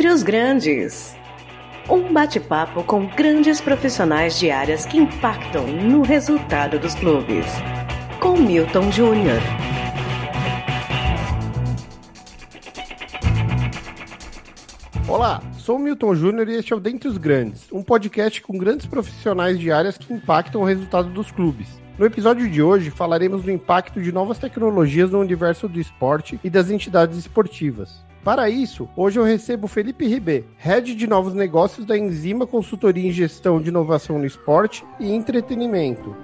Dentre os Grandes. Um bate-papo com grandes profissionais de áreas que impactam no resultado dos clubes. Com Milton Júnior. Olá, sou Milton Júnior e este é o Dentre os Grandes, um podcast com grandes profissionais de áreas que impactam o resultado dos clubes. No episódio de hoje falaremos do impacto de novas tecnologias no universo do esporte e das entidades esportivas. Para isso, hoje eu recebo Felipe Ribé, Head de Novos Negócios da Enzima Consultoria em Gestão de Inovação no Esporte e Entretenimento.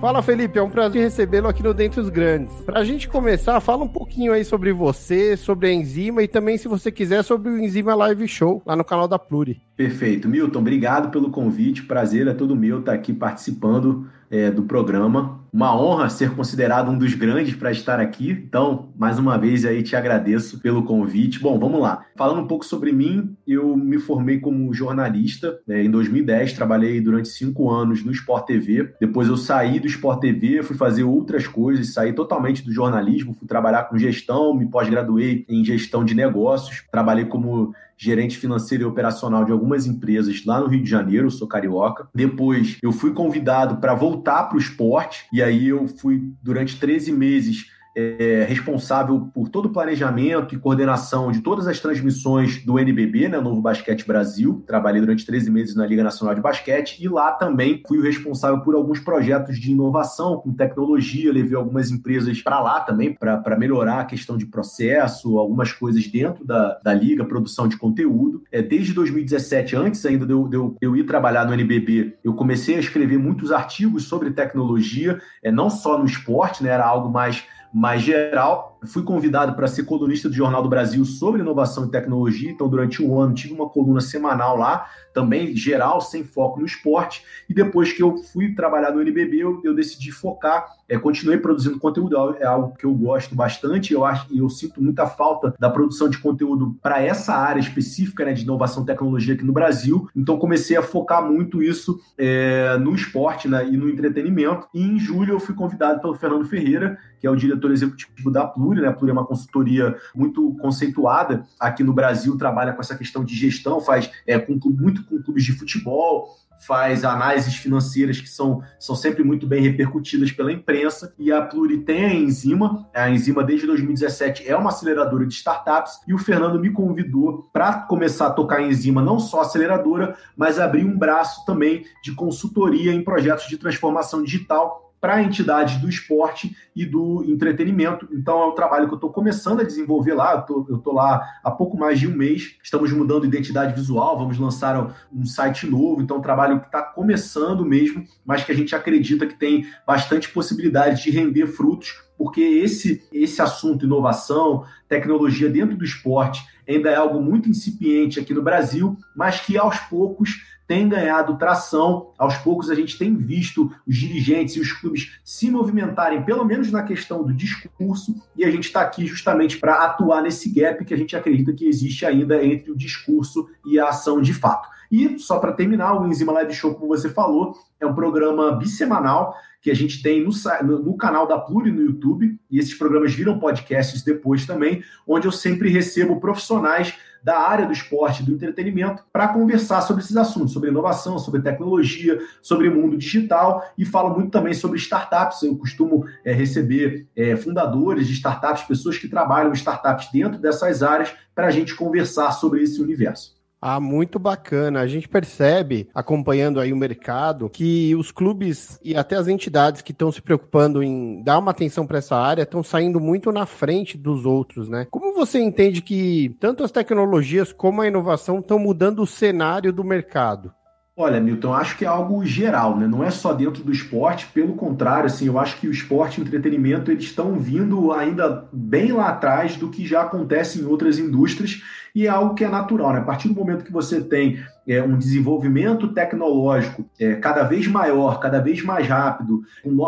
Fala Felipe, é um prazer recebê-lo aqui no Dentre os Grandes. Para a gente começar, fala um pouquinho aí sobre você, sobre a Enzima e também, se você quiser, sobre o Enzima Live Show lá no canal da Pluri. Perfeito. Milton, obrigado pelo convite. Prazer é todo meu estar aqui participando é, do programa. Uma honra ser considerado um dos grandes para estar aqui. Então, mais uma vez aí te agradeço pelo convite. Bom, vamos lá. Falando um pouco sobre mim, eu me formei como jornalista né, em 2010. Trabalhei durante cinco anos no Sport TV. Depois eu saí do Sport TV, fui fazer outras coisas, saí totalmente do jornalismo, fui trabalhar com gestão, me pós-graduei em gestão de negócios. Trabalhei como gerente financeiro e operacional de algumas empresas lá no Rio de Janeiro, sou carioca. Depois eu fui convidado para voltar para o esporte, e aí eu fui durante 13 meses é, responsável por todo o planejamento e coordenação de todas as transmissões do NBB, né, Novo Basquete Brasil. Trabalhei durante 13 meses na Liga Nacional de Basquete e lá também fui o responsável por alguns projetos de inovação com tecnologia. Levei algumas empresas para lá também para melhorar a questão de processo, algumas coisas dentro da, da Liga, produção de conteúdo. É, desde 2017, antes ainda de eu, de, eu, de eu ir trabalhar no NBB, eu comecei a escrever muitos artigos sobre tecnologia, é, não só no esporte, né, era algo mais mais geral. Fui convidado para ser colunista do Jornal do Brasil sobre inovação e tecnologia, então durante um ano tive uma coluna semanal lá, também geral, sem foco no esporte. E depois que eu fui trabalhar no NBB, eu, eu decidi focar, é, continuei produzindo conteúdo, é algo que eu gosto bastante. Eu acho eu sinto muita falta da produção de conteúdo para essa área específica né, de inovação e tecnologia aqui no Brasil. Então comecei a focar muito isso é, no esporte né, e no entretenimento. E em julho eu fui convidado pelo Fernando Ferreira, que é o diretor executivo da Pluri, né? A Pluri é uma consultoria muito conceituada. Aqui no Brasil, trabalha com essa questão de gestão, faz é, com, muito com clubes de futebol, faz análises financeiras que são, são sempre muito bem repercutidas pela imprensa, e a Pluri tem a Enzima, a Enzima desde 2017 é uma aceleradora de startups, e o Fernando me convidou para começar a tocar em Enzima não só aceleradora, mas abrir um braço também de consultoria em projetos de transformação digital para entidades do esporte e do entretenimento. Então, é um trabalho que eu estou começando a desenvolver lá. Eu estou lá há pouco mais de um mês. Estamos mudando identidade visual, vamos lançar um site novo. Então, é um trabalho que está começando mesmo, mas que a gente acredita que tem bastante possibilidade de render frutos porque esse, esse assunto, inovação, tecnologia dentro do esporte, ainda é algo muito incipiente aqui no Brasil, mas que aos poucos tem ganhado tração. Aos poucos a gente tem visto os dirigentes e os clubes se movimentarem, pelo menos na questão do discurso, e a gente está aqui justamente para atuar nesse gap que a gente acredita que existe ainda entre o discurso e a ação de fato. E só para terminar, o Enzima Live Show, como você falou, é um programa bissemanal que a gente tem no, no, canal da Pluri no YouTube, e esses programas viram podcasts depois também, onde eu sempre recebo profissionais da área do esporte, do entretenimento, para conversar sobre esses assuntos, sobre inovação, sobre tecnologia, sobre mundo digital e falo muito também sobre startups. Eu costumo é, receber é, fundadores de startups, pessoas que trabalham startups dentro dessas áreas, para a gente conversar sobre esse universo. Ah, muito bacana. A gente percebe, acompanhando aí o mercado, que os clubes e até as entidades que estão se preocupando em dar uma atenção para essa área estão saindo muito na frente dos outros, né? Como você entende que tanto as tecnologias como a inovação estão mudando o cenário do mercado? Olha, Milton, acho que é algo geral, né? Não é só dentro do esporte, pelo contrário, assim, eu acho que o esporte e o entretenimento eles estão vindo ainda bem lá atrás do que já acontece em outras indústrias e é algo que é natural, né? A partir do momento que você tem é, um desenvolvimento tecnológico é, cada vez maior, cada vez mais rápido,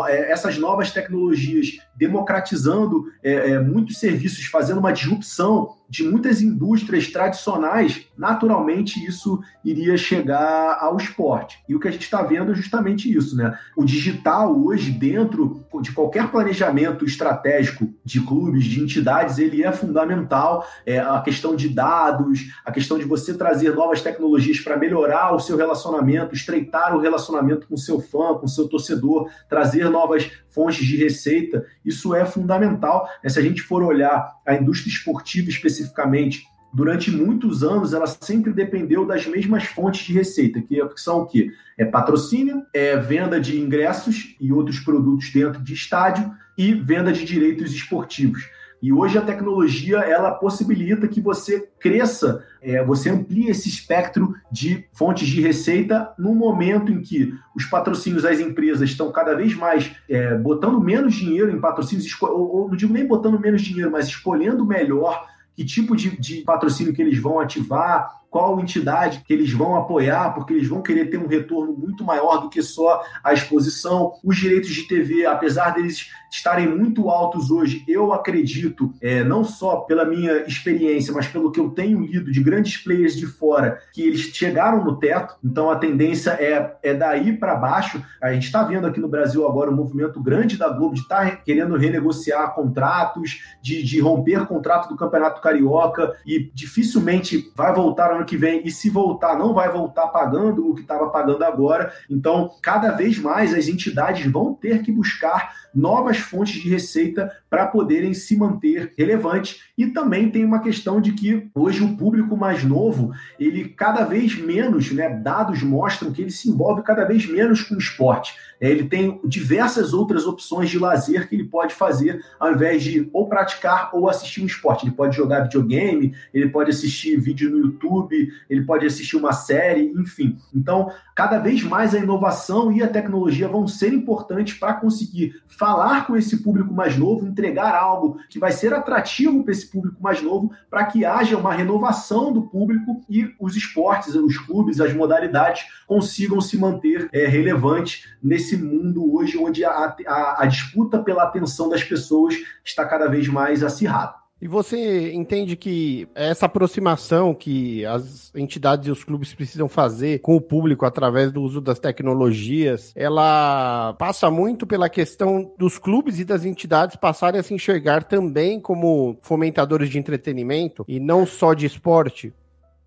é, essas novas tecnologias democratizando é, é, muitos serviços, fazendo uma disrupção de muitas indústrias tradicionais, naturalmente isso iria chegar ao esporte. E o que a gente está vendo é justamente isso, né? O digital hoje, dentro de qualquer planejamento estratégico de clubes, de entidades, ele é fundamental. É, a questão de dados, a questão de você trazer novas tecnologias para melhorar o seu relacionamento, estreitar o relacionamento com seu fã, com seu torcedor, trazer novas fontes de receita, isso é fundamental. Se a gente for olhar a indústria esportiva especificamente, durante muitos anos ela sempre dependeu das mesmas fontes de receita, que são o quê? É patrocínio, é venda de ingressos e outros produtos dentro de estádio e venda de direitos esportivos. E hoje a tecnologia ela possibilita que você cresça, é, você amplie esse espectro de fontes de receita no momento em que os patrocínios das empresas estão cada vez mais é, botando menos dinheiro em patrocínios, ou, ou não digo nem botando menos dinheiro, mas escolhendo melhor que tipo de, de patrocínio que eles vão ativar, qual entidade que eles vão apoiar, porque eles vão querer ter um retorno muito maior do que só a exposição. Os direitos de TV, apesar deles estarem muito altos hoje, eu acredito, é, não só pela minha experiência, mas pelo que eu tenho lido de grandes players de fora, que eles chegaram no teto, então a tendência é, é daí para baixo. A gente está vendo aqui no Brasil agora um movimento grande da Globo de estar tá querendo renegociar contratos, de, de romper contrato do Campeonato Carioca e dificilmente vai voltar ano que vem e se voltar, não vai voltar pagando o que estava pagando agora. Então, cada vez mais as entidades vão ter que buscar novas fontes de receita para poderem se manter relevantes. E também tem uma questão de que hoje o público mais novo, ele cada vez menos, né, dados mostram que ele se envolve cada vez menos com o esporte. É, ele tem diversas outras opções de lazer que ele pode fazer ao invés de ou praticar ou assistir um esporte. Ele pode jogar videogame, ele pode assistir vídeo no YouTube, ele pode assistir uma série, enfim. Então, cada vez mais a inovação e a tecnologia vão ser importantes para conseguir falar com esse público mais novo, entregar algo que vai ser atrativo para esse público mais novo, para que haja uma renovação do público e os esportes, os clubes, as modalidades consigam se manter é, relevantes nesse mundo hoje onde a, a, a disputa pela atenção das pessoas está cada vez mais acirrada. E você entende que essa aproximação que as entidades e os clubes precisam fazer com o público através do uso das tecnologias, ela passa muito pela questão dos clubes e das entidades passarem a se enxergar também como fomentadores de entretenimento e não só de esporte?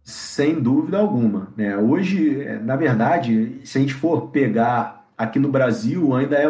Sem dúvida alguma. Né? Hoje, na verdade, se a gente for pegar aqui no Brasil ainda é,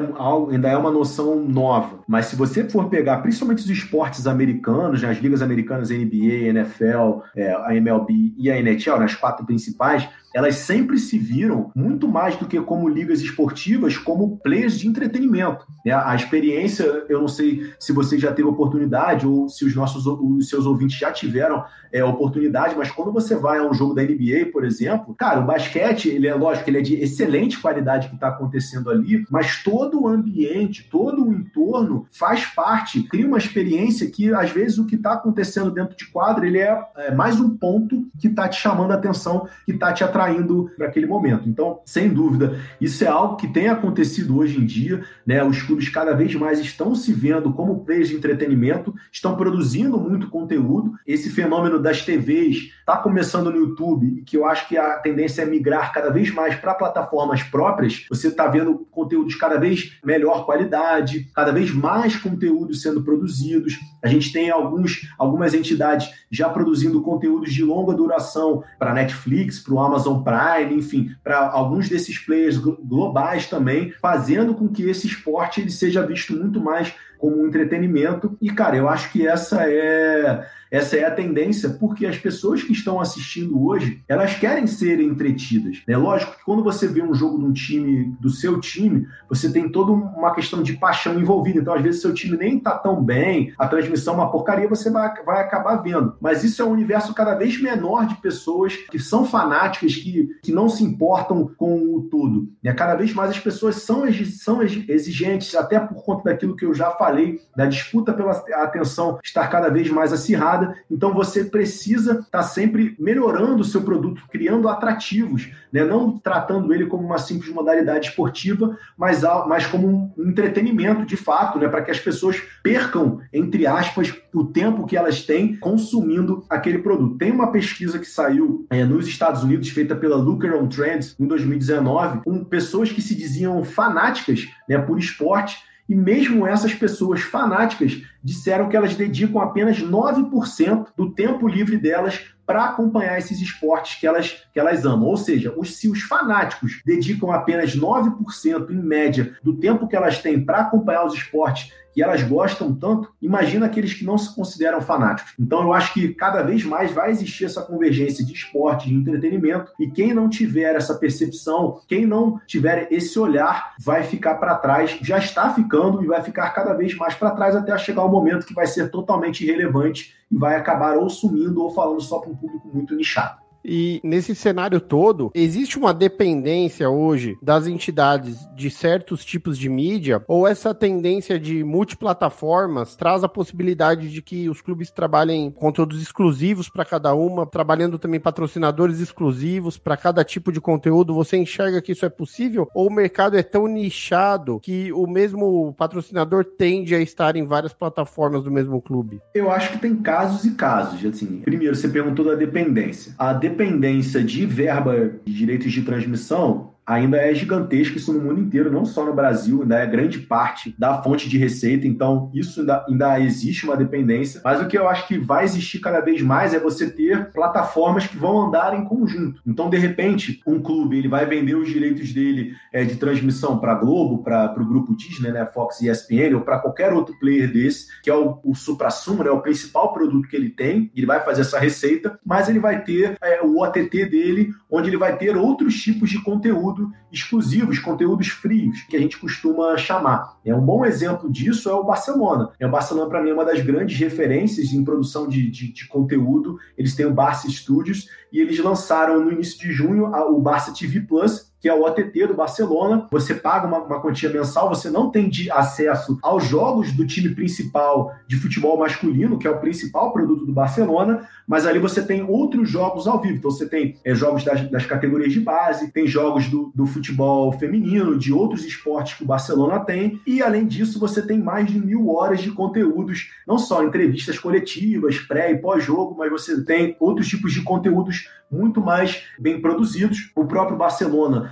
ainda é uma noção nova. Mas se você for pegar principalmente os esportes americanos, as ligas americanas, NBA, NFL, é, a MLB e a NHL, né, as quatro principais, elas sempre se viram muito mais do que como ligas esportivas, como players de entretenimento. Né? A experiência, eu não sei se você já teve oportunidade ou se os nossos os seus ouvintes já tiveram é, oportunidade, mas quando você vai a um jogo da NBA, por exemplo, cara, o basquete, ele é lógico, ele é de excelente qualidade que está acontecendo ali, mas todo o ambiente, todo o entorno faz parte, cria uma experiência que às vezes o que está acontecendo dentro de quadro, ele é, é mais um ponto que está te chamando a atenção, que está te atraindo atraindo para aquele momento. Então, sem dúvida, isso é algo que tem acontecido hoje em dia. Né? Os clubes cada vez mais estão se vendo como players de entretenimento, estão produzindo muito conteúdo. Esse fenômeno das TVs está começando no YouTube, que eu acho que a tendência é migrar cada vez mais para plataformas próprias. Você está vendo conteúdos cada vez melhor qualidade, cada vez mais conteúdos sendo produzidos. A gente tem alguns, algumas entidades já produzindo conteúdos de longa duração para Netflix, para o Amazon Amazon Prime, enfim, para alguns desses players globais também, fazendo com que esse esporte ele seja visto muito mais como um entretenimento. E, cara, eu acho que essa é essa é a tendência, porque as pessoas que estão assistindo hoje, elas querem ser entretidas. É lógico que quando você vê um jogo de um time, do seu time, você tem toda uma questão de paixão envolvida. Então, às vezes, seu time nem tá tão bem, a transmissão é uma porcaria, você vai, vai acabar vendo. Mas isso é um universo cada vez menor de pessoas que são fanáticas, que, que não se importam com o todo. É, cada vez mais as pessoas são, são exigentes, até por conta daquilo que eu já falei, da disputa pela atenção estar cada vez mais acirrada então você precisa estar tá sempre melhorando o seu produto, criando atrativos, né? não tratando ele como uma simples modalidade esportiva, mas, mas como um entretenimento de fato, né? para que as pessoas percam, entre aspas, o tempo que elas têm consumindo aquele produto. Tem uma pesquisa que saiu é, nos Estados Unidos, feita pela Looker on Trends em 2019, com pessoas que se diziam fanáticas né, por esporte e mesmo essas pessoas fanáticas disseram que elas dedicam apenas 9% do tempo livre delas para acompanhar esses esportes que elas, que elas amam. Ou seja, os, se os fanáticos dedicam apenas 9% em média do tempo que elas têm para acompanhar os esportes que elas gostam tanto, imagina aqueles que não se consideram fanáticos. Então eu acho que cada vez mais vai existir essa convergência de esporte, de entretenimento, e quem não tiver essa percepção, quem não tiver esse olhar, vai ficar para trás, já está ficando e vai ficar cada vez mais para trás até chegar o momento que vai ser totalmente irrelevante e vai acabar ou sumindo ou falando só para um público muito nichado. E nesse cenário todo, existe uma dependência hoje das entidades de certos tipos de mídia, ou essa tendência de multiplataformas traz a possibilidade de que os clubes trabalhem conteúdos exclusivos para cada uma, trabalhando também patrocinadores exclusivos para cada tipo de conteúdo? Você enxerga que isso é possível? Ou o mercado é tão nichado que o mesmo patrocinador tende a estar em várias plataformas do mesmo clube? Eu acho que tem casos e casos. Assim, primeiro, você perguntou da dependência. A dependência dependência de verba de direitos de transmissão ainda é gigantesco isso no mundo inteiro, não só no Brasil, ainda é grande parte da fonte de receita, então isso ainda, ainda existe uma dependência, mas o que eu acho que vai existir cada vez mais é você ter plataformas que vão andar em conjunto. Então, de repente, um clube ele vai vender os direitos dele é, de transmissão para Globo, para o grupo Disney, né, Fox e ESPN, ou para qualquer outro player desse, que é o, o supra-sumo, né, o principal produto que ele tem, ele vai fazer essa receita, mas ele vai ter é, o OTT dele, onde ele vai ter outros tipos de conteúdo conteúdo exclusivos, conteúdos frios, que a gente costuma chamar. É um bom exemplo disso é o Barcelona. É, o Barcelona, para mim, é uma das grandes referências em produção de, de, de conteúdo. Eles têm o Barça Studios e eles lançaram no início de junho o Barça TV Plus, que é o OTT do Barcelona. Você paga uma, uma quantia mensal, você não tem acesso aos jogos do time principal de futebol masculino, que é o principal produto do Barcelona, mas ali você tem outros jogos ao vivo. Então você tem é, jogos das, das, categorias de base, tem jogos do, do futebol feminino, de outros esportes que o Barcelona tem, e além disso você tem mais de mil horas de conteúdos, não só entrevistas coletivas, pré e pós-jogo, mas você tem outros tipos de conteúdos muito mais bem produzidos. O próprio Barcelona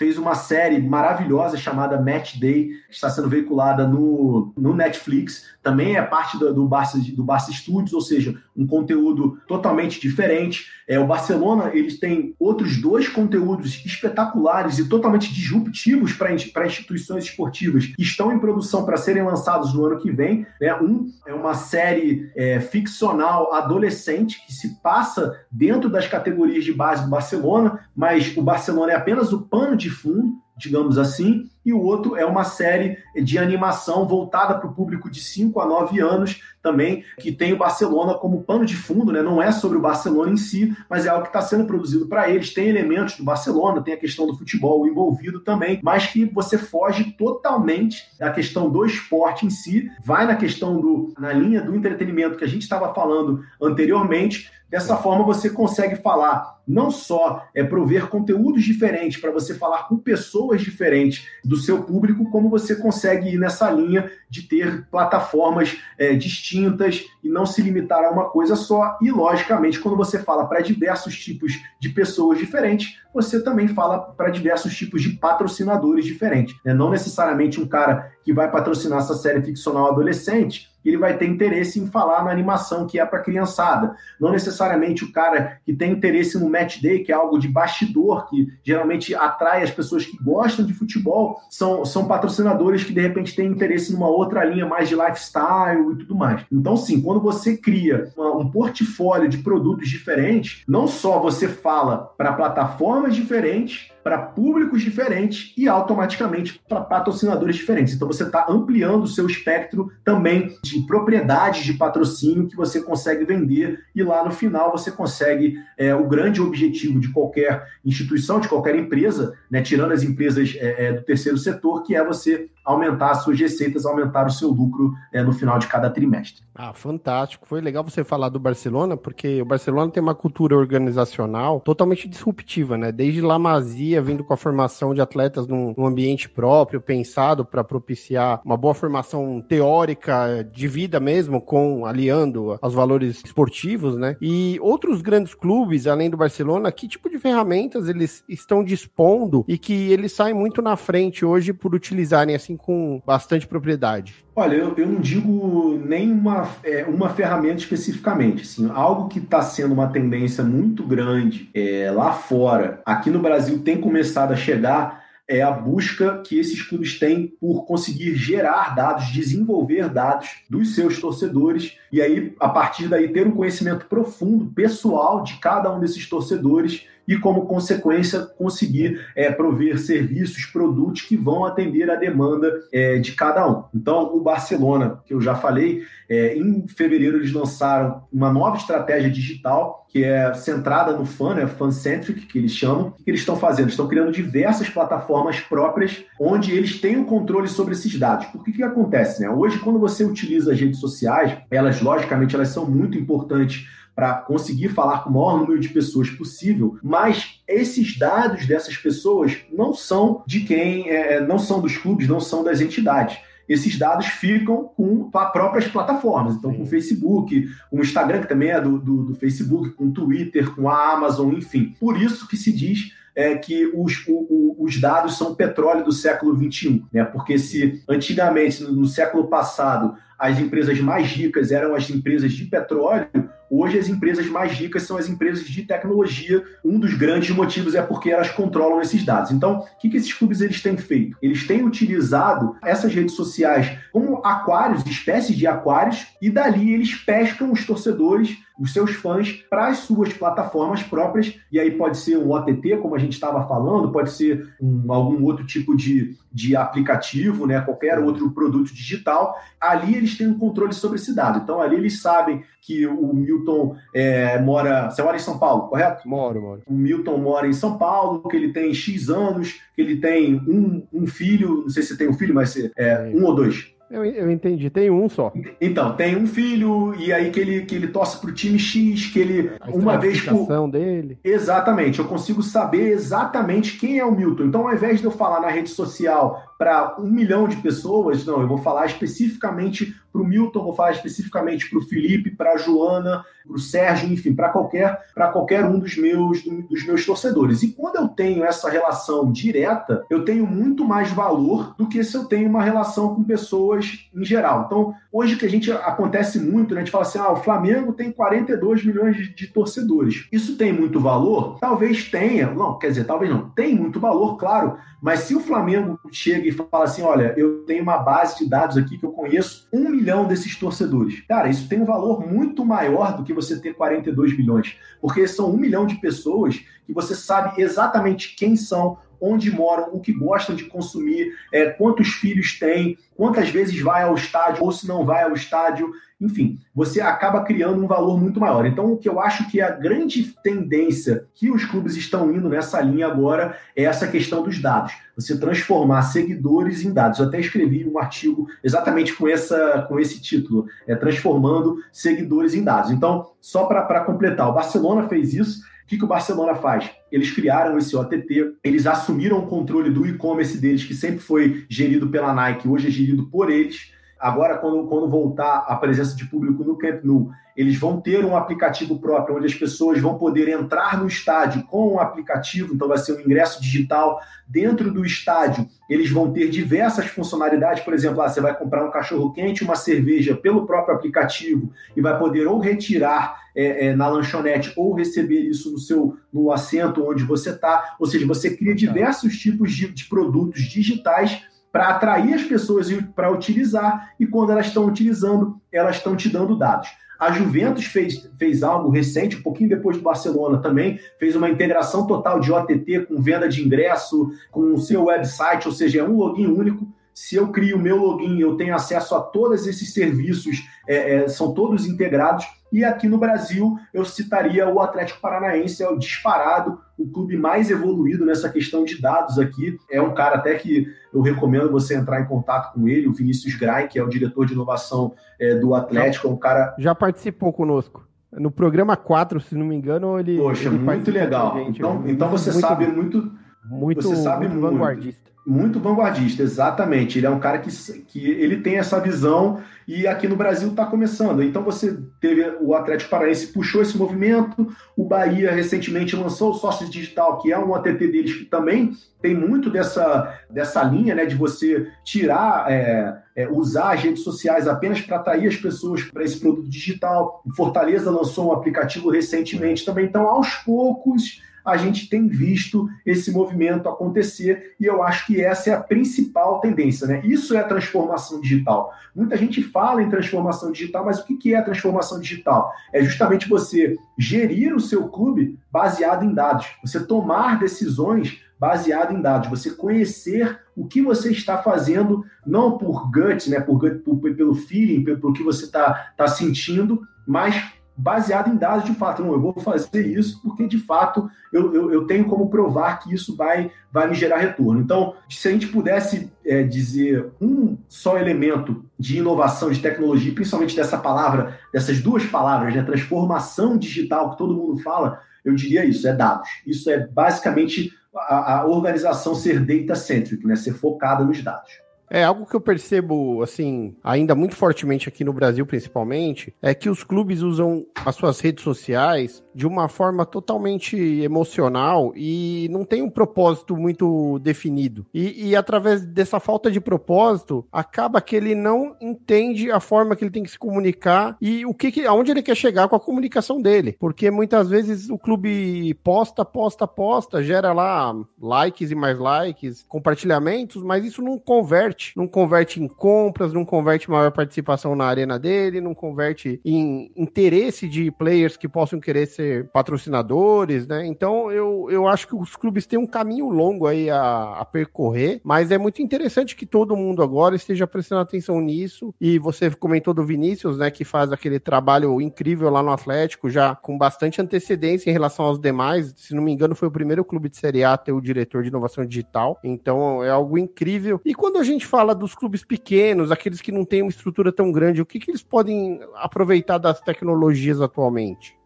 fez uma série maravilhosa chamada Match Day, que está sendo veiculada no, no Netflix. Também é parte do, do, Barça, do Barça Studios, ou seja, um conteúdo totalmente diferente. É, o Barcelona eles têm outros dois conteúdos espetaculares e totalmente disruptivos para instituições esportivas que estão em produção para serem lançados no ano que vem. Né? Um é uma série é, ficcional adolescente que se passa dentro das categorias de base do Barcelona, mas o Barcelona é apenas o pano de fundo, digamos assim, e o outro é uma série de animação voltada para o público de 5 a 9 anos, também, que tem o Barcelona como pano de fundo, né? não é sobre o Barcelona em si, mas é algo que está sendo produzido para eles. Tem elementos do Barcelona, tem a questão do futebol envolvido também, mas que você foge totalmente da questão do esporte em si, vai na questão do, na linha do entretenimento que a gente estava falando anteriormente, Dessa forma, você consegue falar não só é prover conteúdos diferentes para você falar com pessoas diferentes do seu público, como você consegue ir nessa linha de ter plataformas é, distintas e não se limitar a uma coisa só. E, logicamente, quando você fala para diversos tipos de pessoas diferentes, você também fala para diversos tipos de patrocinadores diferentes. Né? Não necessariamente um cara que vai patrocinar essa série ficcional adolescente ele vai ter interesse em falar na animação que é para criançada. Não necessariamente o cara que tem interesse no match day, que é algo de bastidor, que geralmente atrai as pessoas que gostam de futebol, são, são patrocinadores que de repente têm interesse numa outra linha mais de lifestyle e tudo mais. Então, sim, quando você cria uma, um portfólio de produtos diferentes, não só você fala para plataformas diferentes, para públicos diferentes e automaticamente para patrocinadores diferentes. Então você está ampliando o seu espectro também de propriedades de patrocínio que você consegue vender e lá no final você consegue é, o grande objetivo de qualquer instituição, de qualquer empresa, né, tirando as empresas é, é, do terceiro setor, que é você aumentar as suas receitas, aumentar o seu lucro é, no final de cada trimestre. Ah, fantástico. Foi legal você falar do Barcelona, porque o Barcelona tem uma cultura organizacional totalmente disruptiva, né? Desde La Masia, vindo com a formação de atletas num, num ambiente próprio, pensado para propiciar uma boa formação teórica de vida mesmo, com aliando aos valores esportivos, né? E outros grandes clubes, além do Barcelona, que tipo de ferramentas eles estão dispondo e que eles saem muito na frente hoje por utilizarem assim com bastante propriedade? Olha, eu, eu não digo nem uma, é, uma ferramenta especificamente. Assim, algo que está sendo uma tendência muito grande é, lá fora, aqui no Brasil tem começado a chegar é a busca que esses clubes têm por conseguir gerar dados, desenvolver dados dos seus torcedores e aí, a partir daí, ter um conhecimento profundo, pessoal de cada um desses torcedores e, como consequência, conseguir é, prover serviços, produtos que vão atender a demanda é, de cada um. Então, o Barcelona, que eu já falei, é, em fevereiro eles lançaram uma nova estratégia digital que é centrada no fã, né, fan-centric, que eles chamam. O que eles estão fazendo? Estão criando diversas plataformas próprias onde eles têm o controle sobre esses dados. Por que que acontece? Né? Hoje, quando você utiliza as redes sociais, elas, logicamente, elas são muito importantes para conseguir falar com o maior número de pessoas possível, mas esses dados dessas pessoas não são de quem, é, não são dos clubes, não são das entidades esses dados ficam com as próprias plataformas. Então, com o Facebook, com o Instagram, que também é do, do, do, Facebook, com o Twitter, com a Amazon, enfim. Por isso que se diz é, que os, o, o, os dados são o petróleo do século XXI. Né? Porque se antigamente, no, no século passado, as empresas mais ricas eram as empresas de petróleo, hoje as empresas mais ricas são as empresas de tecnologia. Um dos grandes motivos é porque elas controlam esses dados. Então, o que, que esses clubes eles têm feito? Eles têm utilizado essas redes sociais como aquários, espécies de aquários, e dali eles pescam os torcedores os seus fãs para as suas plataformas próprias, e aí pode ser um OTT, como a gente estava falando, pode ser um, algum outro tipo de, de aplicativo, né, qualquer outro produto digital. Ali eles têm um controle sobre esse dado. Então, ali eles sabem que o Milton é, mora. Você mora em São Paulo, correto? Moro, moro. O Milton mora em São Paulo, que ele tem X anos, que ele tem um, um filho, não sei se tem um filho, mas é, um ou dois. Eu, eu entendi, tem um só. Então, tem um filho, e aí que ele, que ele torce pro time X, que ele, A uma vez por. dele. Exatamente, eu consigo saber exatamente quem é o Milton. Então, ao invés de eu falar na rede social para um milhão de pessoas, não, eu vou falar especificamente para o Milton, vou falar especificamente para o Felipe, para a Joana, para o Sérgio, enfim, para qualquer, qualquer um dos meus, dos meus torcedores. E quando eu tenho essa relação direta, eu tenho muito mais valor do que se eu tenho uma relação com pessoas em geral. Então, hoje que a gente acontece muito, né, a gente fala assim: ah, o Flamengo tem 42 milhões de, de torcedores. Isso tem muito valor? Talvez tenha, não, quer dizer, talvez não, tem muito valor, claro, mas se o Flamengo chega e fala assim: olha, eu tenho uma base de dados aqui que eu conheço um milhão desses torcedores, cara, isso tem um valor muito maior do que você ter 42 milhões, porque são um milhão de pessoas que você sabe exatamente quem são, onde moram, o que gostam de consumir, é, quantos filhos têm, quantas vezes vai ao estádio ou se não vai ao estádio. Enfim, você acaba criando um valor muito maior. Então, o que eu acho que é a grande tendência que os clubes estão indo nessa linha agora é essa questão dos dados. Você transformar seguidores em dados. Eu até escrevi um artigo exatamente com, essa, com esse título, é Transformando Seguidores em Dados. Então, só para completar, o Barcelona fez isso. O que, que o Barcelona faz? Eles criaram esse OTT, eles assumiram o controle do e-commerce deles, que sempre foi gerido pela Nike, hoje é gerido por eles. Agora, quando, quando voltar a presença de público no Camp Nou, eles vão ter um aplicativo próprio, onde as pessoas vão poder entrar no estádio com o um aplicativo, então vai ser um ingresso digital. Dentro do estádio, eles vão ter diversas funcionalidades, por exemplo, ah, você vai comprar um cachorro-quente, uma cerveja pelo próprio aplicativo e vai poder ou retirar é, é, na lanchonete ou receber isso no seu no assento onde você está. Ou seja, você cria diversos tipos de, de produtos digitais para atrair as pessoas para utilizar, e quando elas estão utilizando, elas estão te dando dados. A Juventus fez, fez algo recente, um pouquinho depois do Barcelona também, fez uma integração total de OTT com venda de ingresso, com o seu website, ou seja, é um login único. Se eu crio o meu login, eu tenho acesso a todos esses serviços, é, é, são todos integrados E aqui no Brasil, eu citaria o Atlético Paranaense, é o disparado, o clube mais evoluído nessa questão de dados aqui. É um cara até que eu recomendo você entrar em contato com ele, o Vinícius Grai, que é o diretor de inovação é, do Atlético, é um cara... Já participou conosco. No programa 4, se não me engano, ele. Poxa, ele muito legal. Gente, então, então você muito, sabe muito. Muito, você sabe muito, muito vanguardista. Muito vanguardista, exatamente. Ele é um cara que, que ele tem essa visão e aqui no Brasil está começando. Então você teve o Atlético Paranaense puxou esse movimento, o Bahia recentemente lançou o sócio digital, que é um ATT deles que também tem muito dessa, dessa linha, né, de você tirar, é, é, usar as redes sociais apenas para atrair as pessoas para esse produto digital. Fortaleza lançou um aplicativo recentemente também. Então, aos poucos a gente tem visto esse movimento acontecer e eu acho que essa é a principal tendência, né? Isso é a transformação digital. Muita gente fala em transformação digital, mas o que é a transformação digital? É justamente você gerir o seu clube baseado em dados, você tomar decisões baseado em dados, você conhecer o que você está fazendo, não por gut, né, por, por pelo feeling, pelo, pelo que você está tá sentindo, mas baseado em dados de fato. Não, eu vou fazer isso porque, de fato, eu, eu, eu, tenho como provar que isso vai, vai me gerar retorno. Então, se a gente pudesse é, dizer um só elemento de inovação, de tecnologia, principalmente dessa palavra, dessas duas palavras, né, transformação digital, que todo mundo fala, eu diria isso, é dados. Isso é basicamente a, a organização ser data-centric, né, ser focada nos dados. É algo que eu percebo, assim, ainda muito fortemente aqui no Brasil, principalmente, é que os clubes usam as suas redes sociais de uma forma totalmente emocional e não tem um propósito muito definido. E, e, através dessa falta de propósito, acaba que ele não entende a forma que ele tem que se comunicar e o que, que aonde ele quer chegar com a comunicação dele. Porque muitas vezes o clube posta, posta, posta, gera lá likes e mais likes, compartilhamentos, mas isso não converte, não converte em compras, não converte maior participação na arena dele, não converte em interesse de players que possam querer ser patrocinadores, né? Então eu, eu acho que os clubes têm um caminho longo aí a, a percorrer, mas é muito interessante que todo mundo agora esteja prestando atenção nisso. E você comentou do Vinícius, né? Que faz aquele trabalho incrível lá no Atlético, já com bastante antecedência em relação aos demais. Se não me engano, foi o primeiro clube de Série A a ter o diretor de inovação digital. Então é algo incrível. E quando a gente fala dos clubes pequenos, aqueles que não têm uma estrutura tão grande, o que, que eles podem aproveitar das tecnologias atualmente?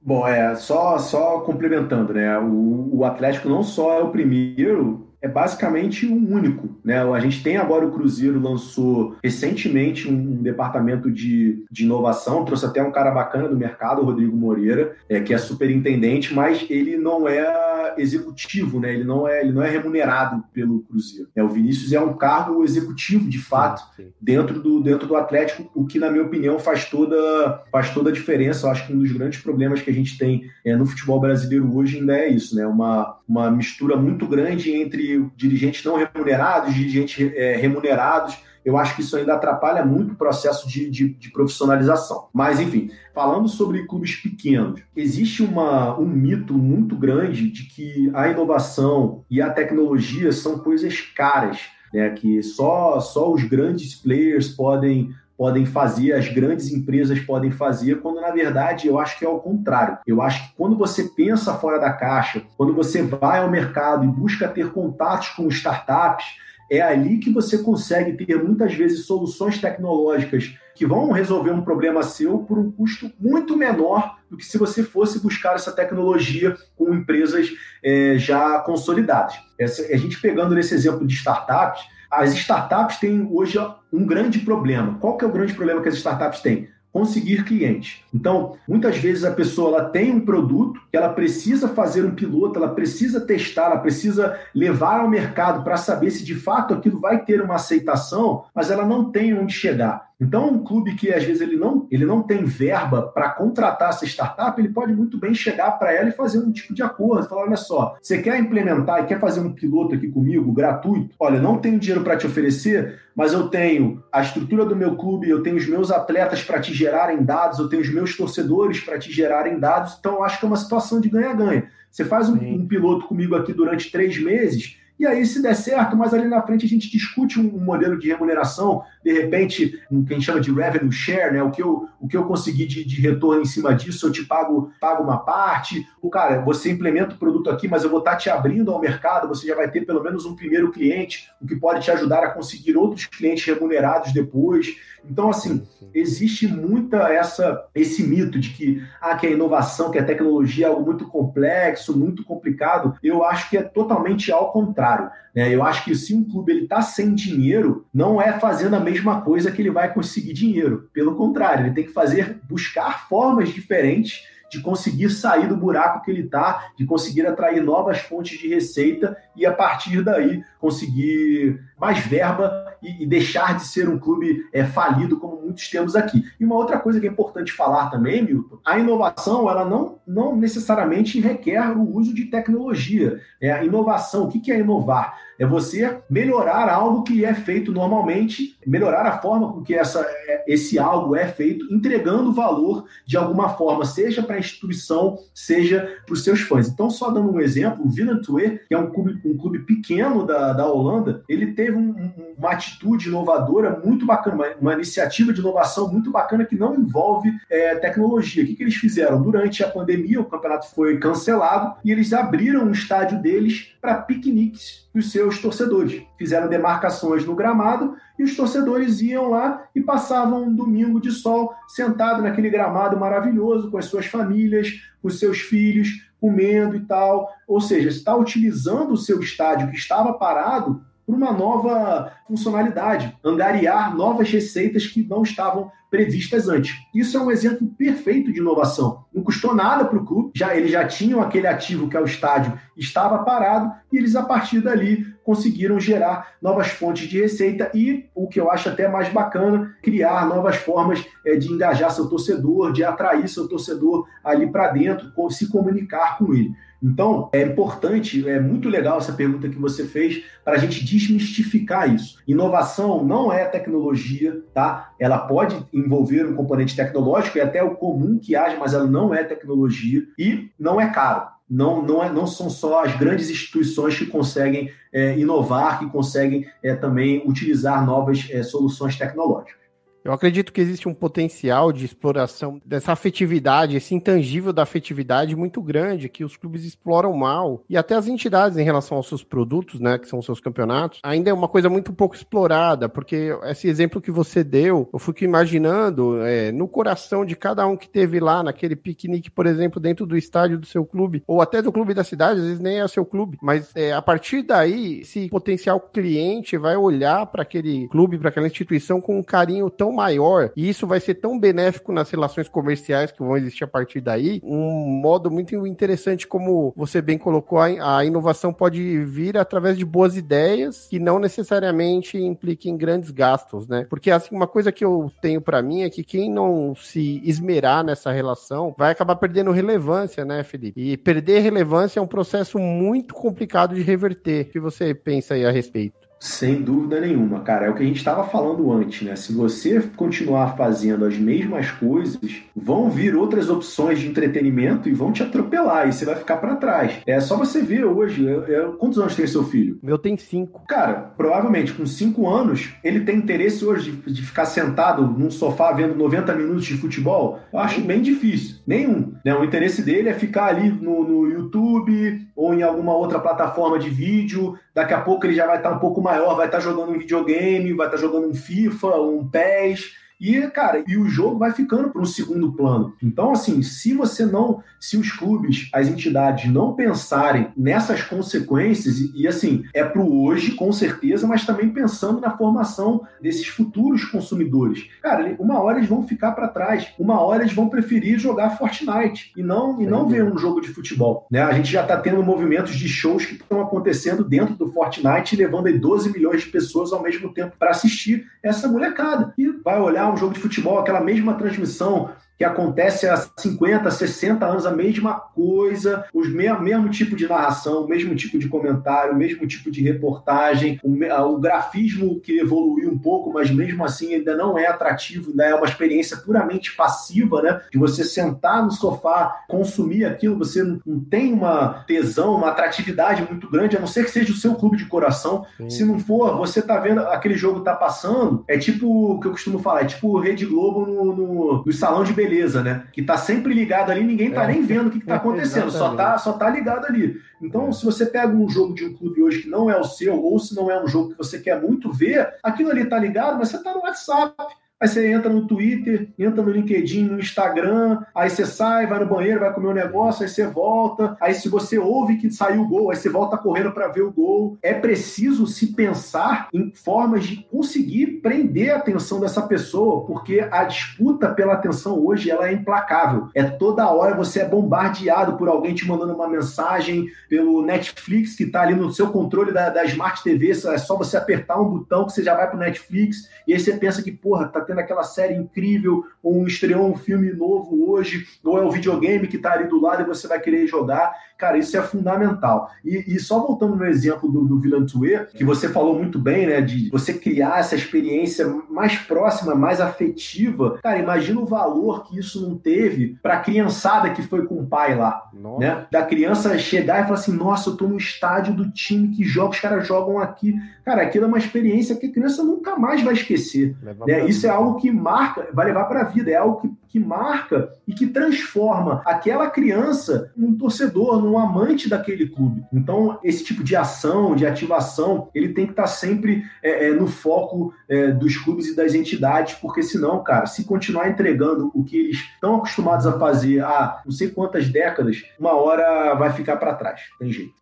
Bom, é só só complementando, né? O, o Atlético não só é o primeiro é basicamente um único. Né? A gente tem agora o Cruzeiro lançou recentemente um departamento de, de inovação, trouxe até um cara bacana do mercado, o Rodrigo Moreira, é, que é superintendente, mas ele não é executivo, né? ele, não é, ele não é remunerado pelo Cruzeiro. É, o Vinícius é um cargo executivo, de fato, sim. Dentro, do, dentro do Atlético, o que, na minha opinião, faz toda, faz toda a diferença. Eu acho que um dos grandes problemas que a gente tem é, no futebol brasileiro hoje ainda é isso, né? uma, uma mistura muito grande entre dirigentes não remunerados, dirigentes é, remunerados. Eu acho que isso ainda atrapalha muito o processo de, de, de, profissionalização. Mas, enfim, falando sobre clubes pequenos, existe uma, um mito muito grande de que a inovação e a tecnologia são coisas caras, né? que só, só os grandes players podem podem fazer, as grandes empresas podem fazer, quando na verdade eu acho que é ao contrário. Eu acho que quando você pensa fora da caixa, quando você vai ao mercado e busca ter contatos com startups, é ali que você consegue ter muitas vezes soluções tecnológicas que vão resolver um problema seu por um custo muito menor do que se você fosse buscar essa tecnologia com empresas é, já consolidadas. Essa, a gente pegando nesse exemplo de startups, as startups têm hoje um grande problema. Qual que é o grande problema que as startups têm? conseguir clientes. Então, muitas vezes a pessoa ela tem um produto que ela precisa fazer um piloto, ela precisa testar, ela precisa levar ao mercado para saber se de fato aquilo vai ter uma aceitação, mas ela não tem onde chegar. Então, um clube que às vezes ele não, ele não tem verba para contratar essa startup, ele pode muito bem chegar para ela e fazer um tipo de acordo, falar, olha só, você quer implementar e quer fazer um piloto aqui comigo, gratuito? Olha, não tenho dinheiro para te oferecer, mas eu tenho a estrutura do meu clube, eu tenho os meus atletas para te gerarem dados, eu tenho os meus torcedores para te gerarem dados, então eu acho que é uma situação de ganha-ganha. Você faz um, um piloto comigo aqui durante três meses, e aí se der certo, mas ali na frente a gente discute um modelo de remuneração, de repente, um que a gente chama de revenue share, né? O que eu, o que eu consegui de, de retorno em cima disso, eu te pago, pago uma parte. O cara, você implementa o produto aqui, mas eu vou estar te abrindo ao mercado, você já vai ter pelo menos um primeiro cliente, o que pode te ajudar a conseguir outros clientes remunerados depois. Então, assim, existe muita essa esse mito de que, ah, que a inovação, que a tecnologia é algo muito complexo, muito complicado. Eu acho que é totalmente ao contrário. Né? Eu acho que se um clube está sem dinheiro, não é fazendo a mesma coisa que ele vai conseguir dinheiro. Pelo contrário, ele tem que fazer, buscar formas diferentes de conseguir sair do buraco que ele está, de conseguir atrair novas fontes de receita e a partir daí conseguir mais verba e, e deixar de ser um clube é, falido como muitos temos aqui. E uma outra coisa que é importante falar também, Milton, a inovação ela não, não necessariamente requer o uso de tecnologia. É a inovação. O que é inovar? É você melhorar algo que é feito normalmente, melhorar a forma com que essa, é, esse algo é feito, entregando valor de alguma forma, seja para a instituição, seja para os seus fãs. Então, só dando um exemplo, o Villeneuve, que é um clube, um clube pequeno da, da Holanda, ele teve um, uma atitude inovadora muito bacana, uma, uma, iniciativa de inovação muito bacana que não envolve é, tecnologia. O que, que eles fizeram? Durante a pandemia, o campeonato foi cancelado e eles abriram o estádio deles para piqueniques dos seus torcedores. Fizeram demarcações no gramado e os torcedores iam lá e passavam um domingo de sol sentado naquele gramado maravilhoso com as suas famílias, com os seus filhos, comendo e tal. Ou seja, está utilizando o seu estádio que estava parado para uma nova funcionalidade, angariar novas receitas que não estavam previstas antes. Isso é um exemplo perfeito de inovação. Não custou nada para o clube, já eles já tinham aquele ativo que é o estádio, estava parado e eles a partir dali conseguiram gerar novas fontes de receita e o que eu acho até mais bacana, criar novas formas é, de engajar seu torcedor, de atrair seu torcedor ali para dentro, se comunicar com ele. Então, é importante, é muito legal essa pergunta que você fez para a gente desmistificar isso. Inovação não é tecnologia, tá? Ela pode envolver um componente tecnológico e até o comum que haja, mas ela não é tecnologia e não é caro. Não, não, é, não são só as grandes instituições que conseguem é, inovar, que conseguem é, também utilizar novas é, soluções tecnológicas. Eu acredito que existe um potencial de exploração dessa afetividade, esse intangível da afetividade muito grande que os clubes exploram mal. E até as entidades em relação aos seus produtos, né, que são os seus campeonatos, ainda é uma coisa muito pouco explorada, porque esse exemplo que você deu, eu fico imaginando é, no coração de cada um que teve lá naquele piquenique, por exemplo, dentro do estádio do seu clube ou até do clube da cidade, às vezes nem é o seu clube, mas é, a partir daí, esse potencial cliente vai olhar para aquele clube, para aquela instituição com um carinho tão maior, e isso vai ser tão benéfico nas relações comerciais que vão existir a partir daí, um modo muito interessante, como você bem colocou, a inovação pode vir através de boas ideias que não necessariamente impliquem grandes gastos, né? Porque assim, uma coisa que eu tenho para mim é que quem não se esmerar nessa relação vai acabar perdendo relevância, né, Felipe? E perder relevância é um processo muito complicado de reverter. O que você pensa aí a respeito? Sem dúvida nenhuma, cara. É o que a gente estava falando antes, né? Se você continuar fazendo as mesmas coisas, vão vir outras opções de entretenimento e vão te atropelar e você vai ficar para trás. É só você ver hoje. Eu, eu, quantos anos tem seu filho? Meu tem cinco. Cara, provavelmente com cinco anos, ele tem interesse hoje de, de ficar sentado num sofá vendo 90 minutos de futebol? Eu acho bem difícil. Nenhum. Né? O interesse dele é ficar ali no, no YouTube ou em alguma outra plataforma de vídeo. Daqui a pouco ele já vai estar um pouco mais maior vai estar tá jogando um videogame, vai estar tá jogando um FIFA, um PES, e, cara, e o jogo vai ficando para um segundo plano. Então, assim, se você não, se os clubes, as entidades não pensarem nessas consequências, e, e assim, é para o hoje, com certeza, mas também pensando na formação desses futuros consumidores. Cara, uma hora eles vão ficar para trás, uma hora eles vão preferir jogar Fortnite e não, e não ver um jogo de futebol. Né? A gente já está tendo movimentos de shows que estão acontecendo dentro do Fortnite, levando aí 12 milhões de pessoas ao mesmo tempo para assistir essa molecada. E vai olhar um jogo de futebol, aquela mesma transmissão que acontece há 50, 60 anos a mesma coisa, me mesmo tipo de narração, o mesmo tipo de comentário, o mesmo tipo de reportagem, o, o grafismo que evoluiu um pouco, mas mesmo assim ainda não é atrativo, ainda é uma experiência puramente passiva, né? De você sentar no sofá, consumir aquilo, você não tem uma tesão, uma atratividade muito grande, a não ser que seja o seu clube de coração. Sim. Se não for, você tá vendo aquele jogo tá passando, é tipo o que eu costumo falar, é tipo Rede Globo no, no, no salão de beleza, né? Que tá sempre ligado ali, ninguém tá é. nem vendo o que, que tá acontecendo, só tá, só tá ligado ali. Então, é. se você pega um jogo de um clube hoje que não é o seu, ou se não é um jogo que você quer muito ver, aquilo ali tá ligado, mas você tá no WhatsApp Aí você entra no Twitter, entra no LinkedIn, no Instagram, aí você sai, vai no banheiro, vai comer um negócio, aí você volta. Aí se você ouve que saiu o gol, aí você volta correndo para ver o gol. É preciso se pensar em formas de conseguir prender a atenção dessa pessoa, porque a disputa pela atenção hoje ela é implacável. É toda hora você é bombardeado por alguém te mandando uma mensagem pelo Netflix que está ali no seu controle da, da Smart TV, é só você apertar um botão que você já vai pro Netflix e aí você pensa que, porra, tá tendo aquela série incrível, ou um estreou um filme novo hoje, ou é o videogame que está ali do lado e você vai querer jogar. Cara, isso é fundamental. E, e só voltando no exemplo do, do Villan Tue, que você falou muito bem, né, de você criar essa experiência mais próxima, mais afetiva. Cara, imagina o valor que isso não teve para a criançada que foi com o pai lá, nossa. né? Da criança chegar e falar assim: "Nossa, eu tô no estádio do time que joga, os caras jogam aqui". Cara, aquilo é uma experiência que a criança nunca mais vai esquecer. Né? Isso é algo que marca, vai levar para a vida, é algo que, que marca e que transforma aquela criança num torcedor, num amante daquele clube. Então, esse tipo de ação, de ativação, ele tem que estar tá sempre é, é, no foco é, dos clubes e das entidades, porque senão, cara, se continuar entregando o que eles estão acostumados a fazer há não sei quantas décadas, uma hora vai ficar para trás. Tem jeito.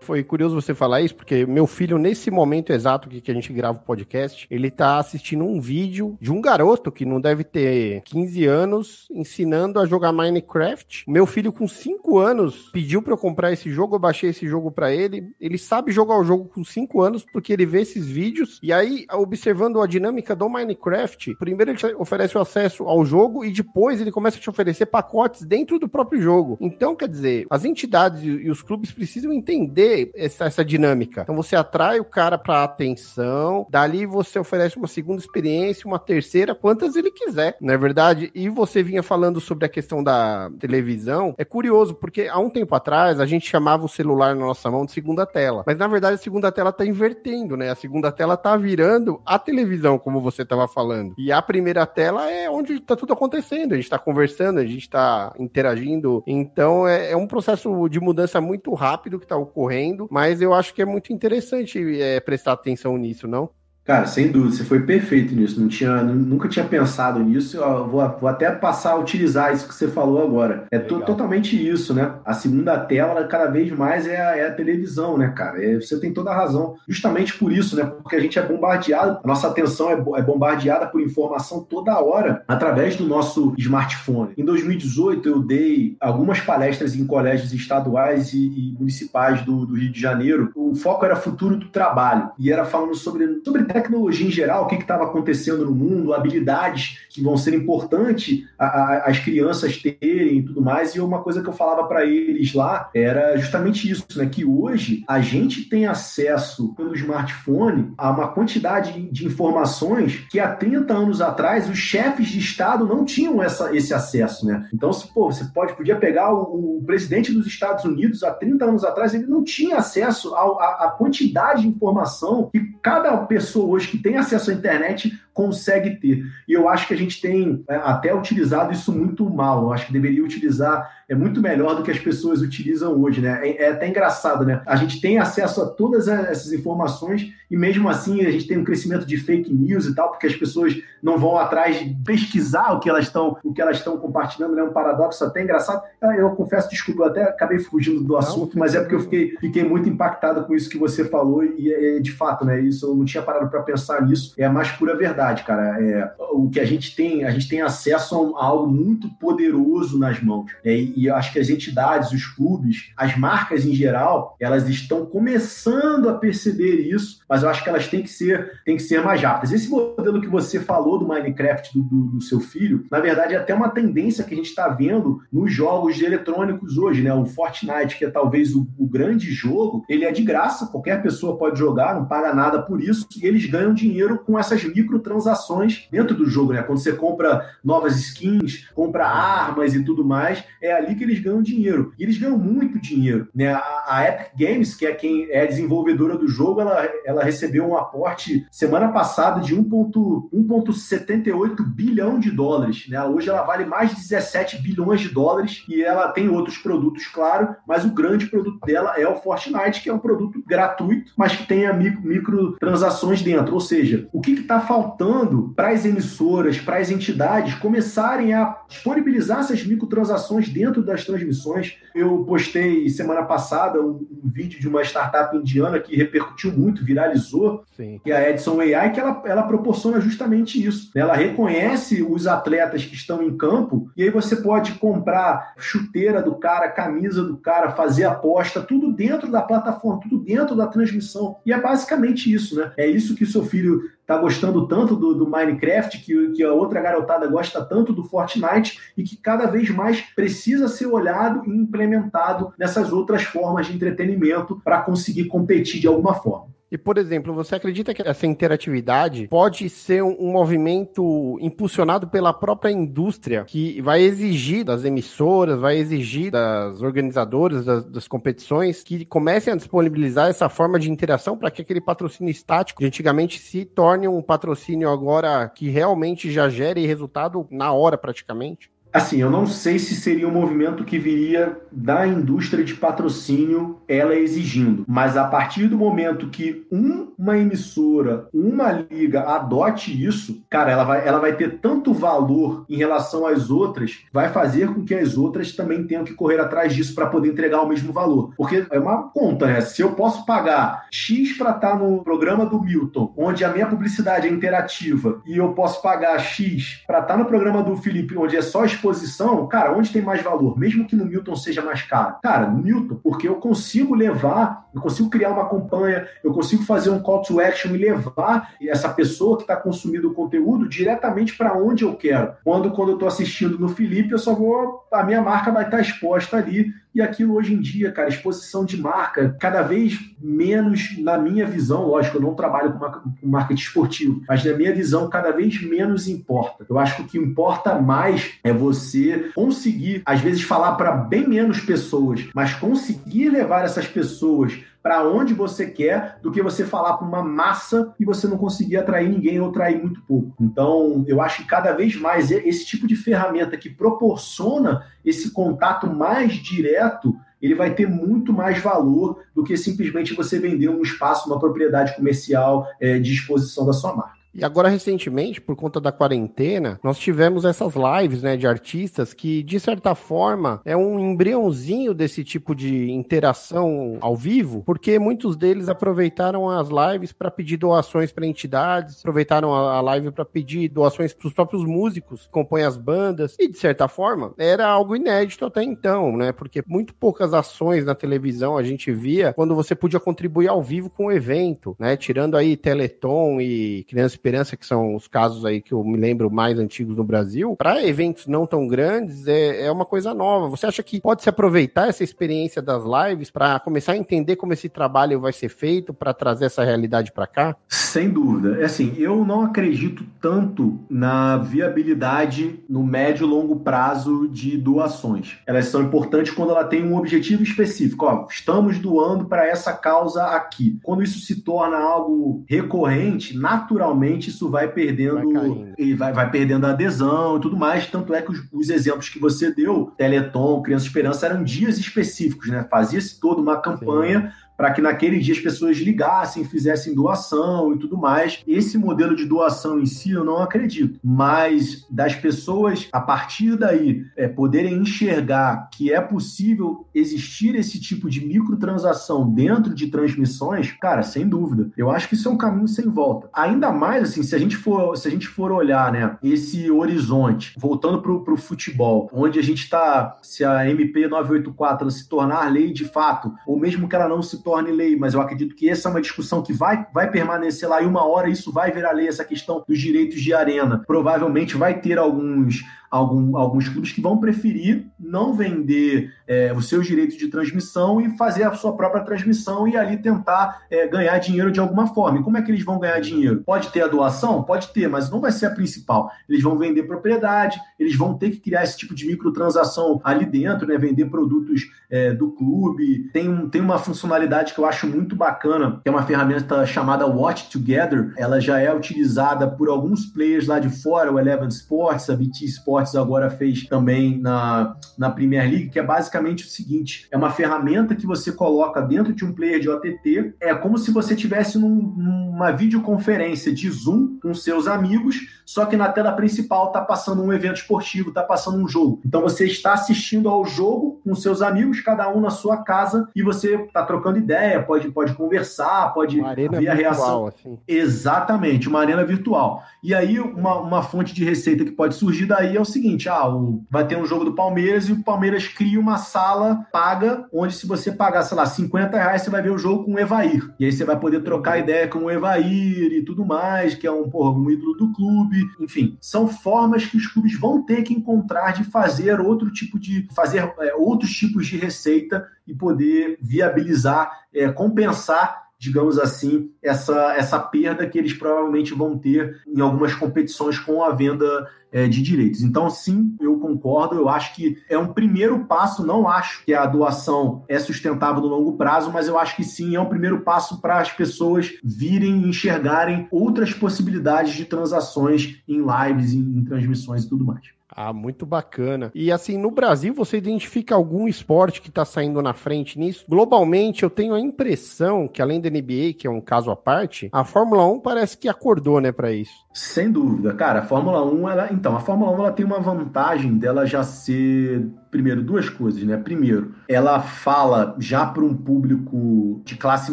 Foi curioso você falar isso, porque meu filho, nesse momento exato que a gente grava o podcast, ele tá assistindo um vídeo de um garoto que não deve ter 15 anos, ensinando a jogar Minecraft. Meu filho, com 5 anos, pediu para eu comprar esse jogo, eu baixei esse jogo para ele. Ele sabe jogar o jogo com 5 anos porque ele vê esses vídeos. E aí, observando a dinâmica do Minecraft, primeiro ele oferece o acesso ao jogo e depois ele começa a te oferecer pacotes dentro do próprio jogo. Então, quer dizer, as entidades e os clubes precisam entender essa, essa dinâmica. Então você atrai o cara para atenção, dali você oferece uma segunda experiência, uma terceira, quantas ele quiser, não é verdade? E você vinha falando sobre a questão da televisão. É curioso, porque há um tempo atrás a gente chamava o celular na nossa mão de segunda tela. Mas na verdade a segunda tela tá invertendo, né? A segunda tela tá virando a televisão, como você estava falando. E a primeira tela é onde tá tudo acontecendo. A gente tá conversando, a gente tá interagindo. Então é, é um processo de mudança muito rápido que tá ocorrendo correndo, mas eu acho que é muito interessante é, prestar atenção nisso, não? Cara, sem dúvida, você foi perfeito nisso. Não tinha, nunca tinha pensado nisso. Eu vou, vou até passar a utilizar isso que você falou agora. É to, totalmente isso, né? A segunda tela, cada vez mais, é a, é a televisão, né, cara? É, você tem toda a razão. Justamente por isso, né? Porque a gente é bombardeado, a nossa atenção é, é bombardeada por informação toda hora através do nosso smartphone. Em 2018, eu dei algumas palestras em colégios estaduais e, e municipais do, do, Rio de Janeiro. O foco era futuro do trabalho e era falando sobre, sobre tecnologia em geral, o que estava acontecendo no mundo, habilidades que vão ser importantes as crianças terem e tudo mais. E uma coisa que eu falava para eles lá era justamente isso, né? Que hoje a gente tem acesso pelo smartphone a uma quantidade de informações que há 30 anos atrás os chefes de Estado não tinham essa, esse acesso, né? Então, se, pô, você pode, podia pegar o, o presidente dos Estados Unidos há 30 anos atrás, ele não tinha acesso à quantidade de informação que cada pessoa hoje que tem acesso à internet consegue ter. E eu acho que a gente tem é, até utilizado isso muito mal. Eu acho que deveria utilizar é muito melhor do que as pessoas utilizam hoje, né? É, é até engraçado, né? A gente tem acesso a todas essas informações e mesmo assim a gente tem um crescimento de fake news e tal, porque as pessoas não vão atrás de pesquisar o que elas estão o que elas estão compartilhando, é né? um paradoxo até engraçado. Ah, eu confesso, desculpa, eu até acabei fugindo do assunto, mas é porque eu fiquei, fiquei muito impactado com isso que você falou e é, de fato, né? Isso eu não tinha parado para pensar nisso, é a mais pura verdade cara. É, o que a gente tem, a gente tem acesso a, algo muito poderoso nas mãos. É, e acho que as entidades, os clubes, as marcas em geral, elas estão começando a perceber isso, mas eu acho que elas têm que ser, têm que ser mais rápidas. Esse modelo que você falou do Minecraft do, do, do seu filho, na verdade é até uma tendência que a gente está vendo nos jogos eletrônicos hoje, né? O Fortnite, que é talvez o, o grande jogo, ele é de graça, qualquer pessoa pode jogar, não paga nada por isso, e ganham dinheiro com essas microtransações dentro do jogo, né? Quando você compra novas skins, compra armas e tudo mais, é ali que eles ganham dinheiro. E eles ganham muito dinheiro, né? A, a Epic Games, que é quem é desenvolvedora do jogo, ela, ela recebeu um aporte semana passada de 1,78 bilhão de dólares, né? Hoje ela vale mais de 17 bilhões de dólares e ela tem outros produtos, claro, mas o grande produto dela é o Fortnite, que é um produto gratuito, mas que tem micro, microtransações dentro. Ou seja, o que está faltando para as emissoras, para as entidades começarem a disponibilizar essas microtransações dentro das transmissões? Eu postei semana passada um, um vídeo de uma startup indiana que repercutiu muito, viralizou, Sim. que é a Edson AI, que ela, ela proporciona justamente isso. Ela reconhece os atletas que estão em campo e aí você pode comprar chuteira do cara, camisa do cara, fazer aposta, tudo dentro da plataforma, tudo dentro da transmissão. E é basicamente isso, né? É isso que o seu filho tá gostando tanto do, do, Minecraft, que, que a outra garotada gosta tanto do Fortnite e que cada vez mais precisa ser olhado e implementado nessas outras formas de entretenimento para conseguir competir de alguma forma. E, por exemplo, você acredita que essa interatividade pode ser um, movimento impulsionado pela própria indústria que vai exigir das emissoras, vai exigir das organizadoras das, das competições que comecem a disponibilizar essa forma de interação para que aquele patrocínio estático de antigamente se torne um patrocínio agora que realmente já gere resultado na hora praticamente? Assim, eu não sei se seria um movimento que viria da indústria de patrocínio ela exigindo, mas a partir do momento que um, uma emissora, uma liga adote isso, cara, ela vai, ela vai ter tanto valor em relação às outras, vai fazer com que as outras também tenham que correr atrás disso para poder entregar o mesmo valor. Porque é uma conta, né? Se eu posso pagar X para estar tá no programa do Milton, onde a minha publicidade é interativa, e eu posso pagar X para estar tá no programa do Felipe, onde é só exposição exposição, cara, onde tem mais valor? Mesmo que no Milton seja mais caro. Cara, no Milton, porque eu consigo levar, eu consigo criar uma campanha, eu consigo fazer um call to action e levar essa pessoa que está consumindo o conteúdo diretamente para onde eu quero. Quando, quando eu estou assistindo no Felipe, eu só vou. A minha marca vai estar tá exposta ali e aquilo hoje em dia, cara, exposição de marca, cada vez menos, na minha visão, lógico, eu não trabalho com, marketing esportivo, mas na minha visão, cada vez menos importa. Eu acho que o que importa mais é você conseguir, às vezes, falar para bem menos pessoas, mas conseguir levar essas pessoas para onde você quer do que você falar para uma massa e você não conseguir atrair ninguém ou atrair muito pouco. Então, eu acho que cada vez mais esse tipo de ferramenta que proporciona esse contato mais direto ele vai ter muito mais valor do que simplesmente você vender um espaço, uma propriedade comercial é, de exposição da sua marca. E agora, recentemente, por conta da quarentena, nós tivemos essas lives, né, de artistas que, de certa forma, é um embriãozinho desse tipo de interação ao vivo, porque muitos deles aproveitaram as lives para pedir doações para entidades, aproveitaram a live para pedir doações para os próprios músicos que compõem as bandas, e, de certa forma, era algo inédito até então, né, porque muito poucas ações na televisão a gente via quando você podia contribuir ao vivo com o evento, né, tirando aí Teleton e Criança Esperança, que são os casos aí que eu me lembro mais antigos no Brasil, para eventos não tão grandes, é, é uma coisa nova. Você acha que pode se aproveitar essa experiência das lives para começar a entender como esse trabalho vai ser feito para trazer essa realidade para cá? Sem dúvida. É assim, eu não acredito tanto na viabilidade no médio e longo prazo de doações. Elas são importantes quando ela tem um objetivo específico. Ó, estamos doando para essa causa aqui. Quando isso se torna algo recorrente, naturalmente isso vai perdendo vai e vai, vai perdendo a adesão e tudo mais. Tanto é que os, os, exemplos que você deu, Teleton, Criança Esperança, eram dias específicos, né? Fazia-se toda uma campanha para que naquele dia as pessoas ligassem, fizessem doação e tudo mais. Esse modelo de doação em si eu não acredito, mas das pessoas a partir daí é, poderem enxergar que é possível existir esse tipo de microtransação dentro de transmissões, cara, sem dúvida. Eu acho que isso é um caminho sem volta. Ainda mais assim, se a gente for, se a gente for olhar, né, esse horizonte, voltando para o futebol, onde a gente está, se a MP 984 se tornar lei de fato, ou mesmo que ela não se torne lei, mas eu acredito que essa é uma discussão que vai, vai permanecer lá e uma hora isso vai virar lei, essa questão dos direitos de arena. Provavelmente vai ter alguns algum, alguns clubes que vão preferir não vender é, os seus direitos de transmissão e fazer a sua própria transmissão e ali tentar é, ganhar dinheiro de alguma forma. E como é que eles vão ganhar dinheiro? Pode ter a doação? Pode ter, mas não vai ser a principal. Eles vão vender propriedade, eles vão ter que criar esse tipo de microtransação ali dentro, né? vender produtos é, do clube. Tem, um, tem uma funcionalidade que eu acho muito bacana, que é uma ferramenta chamada Watch Together. Ela já é utilizada por alguns players lá de fora, o Eleven Sports, a BT Sports agora fez também na, na Premier League, que é basicamente o seguinte: é uma ferramenta que você coloca dentro de um player de OTT, é como se você tivesse num, numa videoconferência de Zoom com seus amigos, só que na tela principal está passando um evento esportivo, está passando um jogo. Então você está assistindo ao jogo com seus amigos, cada um na sua casa, e você está trocando ideia, pode, pode conversar, pode uma arena ver a reação. Assim. Exatamente, uma arena virtual. E aí, uma, uma fonte de receita que pode surgir daí é o seguinte: ah, o, vai ter um jogo do Palmeiras e o Palmeiras cria uma sala paga, onde se você pagar, sei lá, 50 reais, você vai ver o jogo com o Evair. E aí você vai poder trocar ideia com o Evair e tudo mais, que é um, porra, um ídolo do clube. Enfim, são formas que os clubes vão ter que encontrar de fazer outro tipo de. fazer é, outros tipos de receita e poder viabilizar, é, compensar digamos assim, essa, essa perda que eles provavelmente vão ter em algumas competições com a venda é, de direitos. Então, sim, eu concordo. Eu acho que é um primeiro passo. Não acho que a doação é sustentável no longo prazo, mas eu acho que sim, é um primeiro passo para as pessoas virem e enxergarem outras possibilidades de transações em lives, em, em transmissões e tudo mais. Ah, muito bacana. E assim, no Brasil, você identifica algum esporte que está saindo na frente nisso? Globalmente, eu tenho a impressão que, além da NBA, que é um caso à parte, a Fórmula 1 parece que acordou, né, para isso. Sem dúvida, cara. A Fórmula 1, ela, então, a Fórmula 1 ela tem uma vantagem dela já ser primeiro, duas coisas, né? Primeiro, ela fala já para um público de classe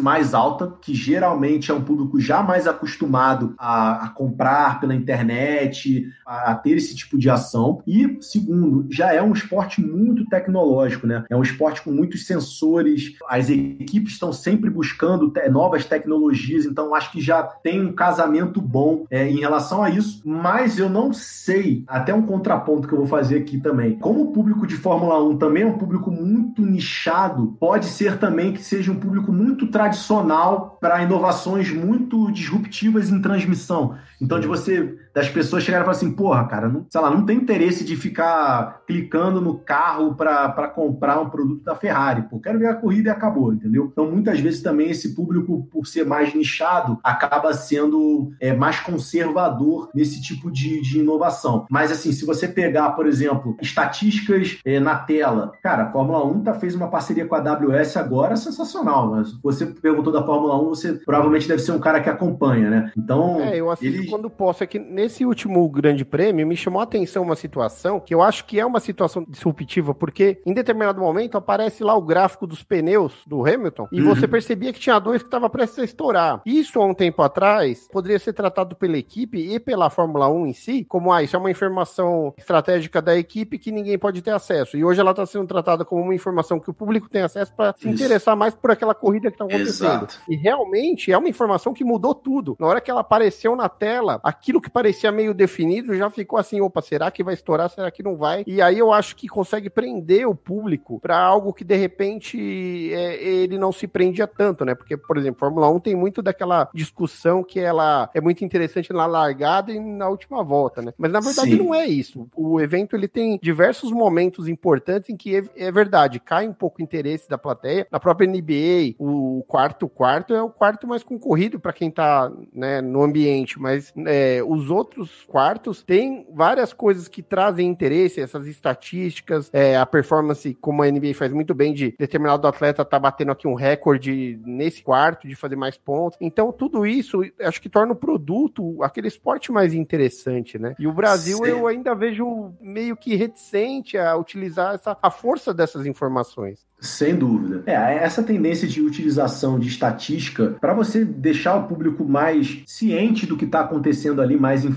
mais alta, que geralmente é um público já mais acostumado a, a comprar pela internet, a, a, ter esse tipo de ação. E, segundo, já é um esporte muito tecnológico, né? É um esporte com muitos sensores, as equipes estão sempre buscando te novas tecnologias, então acho que já tem um casamento bom é, em relação a isso, mas eu não sei, até um contraponto que eu vou fazer aqui também, como o público de Fórmula 1 também é um público muito nichado, pode ser também que seja um público muito tradicional para inovações muito disruptivas em transmissão. Então, de você, das pessoas chegarem e falar assim, porra, cara, não, sei lá, não tem interesse de ficar clicando no carro para comprar um produto da Ferrari. Pô, quero ver a corrida e acabou, entendeu? Então, muitas vezes também esse público, por ser mais nichado, acaba sendo é, mais conservador nesse tipo de, de inovação. Mas, assim, se você pegar, por exemplo, estatísticas é, na tela, cara, a Fórmula 1 tá, fez uma parceria com a AWS agora sensacional. Mas você perguntou da Fórmula 1, você provavelmente deve ser um cara que acompanha, né? Então, é, eu assisto quando posso. É que nesse último grande prêmio me chamou a atenção uma situação que eu acho que é uma situação disruptiva, porque em determinado momento aparece lá o gráfico dos pneus do Hamilton e uhum. você percebia que tinha dois que estava prestes a estourar. Isso há um tempo atrás poderia ser tratado pela equipe e pela Fórmula 1 em si, como ah, isso é uma informação estratégica da equipe que ninguém pode ter acesso. E hoje ela está sendo tratada como uma informação que o público tem acesso para se interessar mais por aquela corrida que está acontecendo. Exato. E realmente é uma informação que mudou tudo. Na hora que ela apareceu na tela, aquilo que parecia meio definido já ficou assim, opa, será que vai estourar, será que não vai? E aí eu acho que consegue prender o público para algo que de repente é, ele não se prendia tanto, né? Porque, por exemplo, Fórmula 1 tem muito daquela discussão que ela é muito interessante na largada e na última volta, né? Mas na verdade Sim. não é isso. O evento ele tem diversos momentos importantes em que é, é verdade, cai um pouco o interesse da plateia. Na própria NBA, o quarto quarto é o quarto mais concorrido para quem tá né, no ambiente, mas é, os outros outros quartos tem várias coisas que trazem interesse, essas estatísticas, é, a performance, como a NBA faz muito bem, de determinado atleta tá batendo aqui um recorde nesse quarto, de fazer mais pontos. Então, tudo isso acho que torna o produto aquele esporte mais interessante, né? E o Brasil Sim. eu ainda vejo meio que reticente a utilizar essa, a força dessas informações. Sem dúvida. É, essa tendência de utilização de estatística para você deixar o público mais ciente do que está acontecendo ali, mais informado,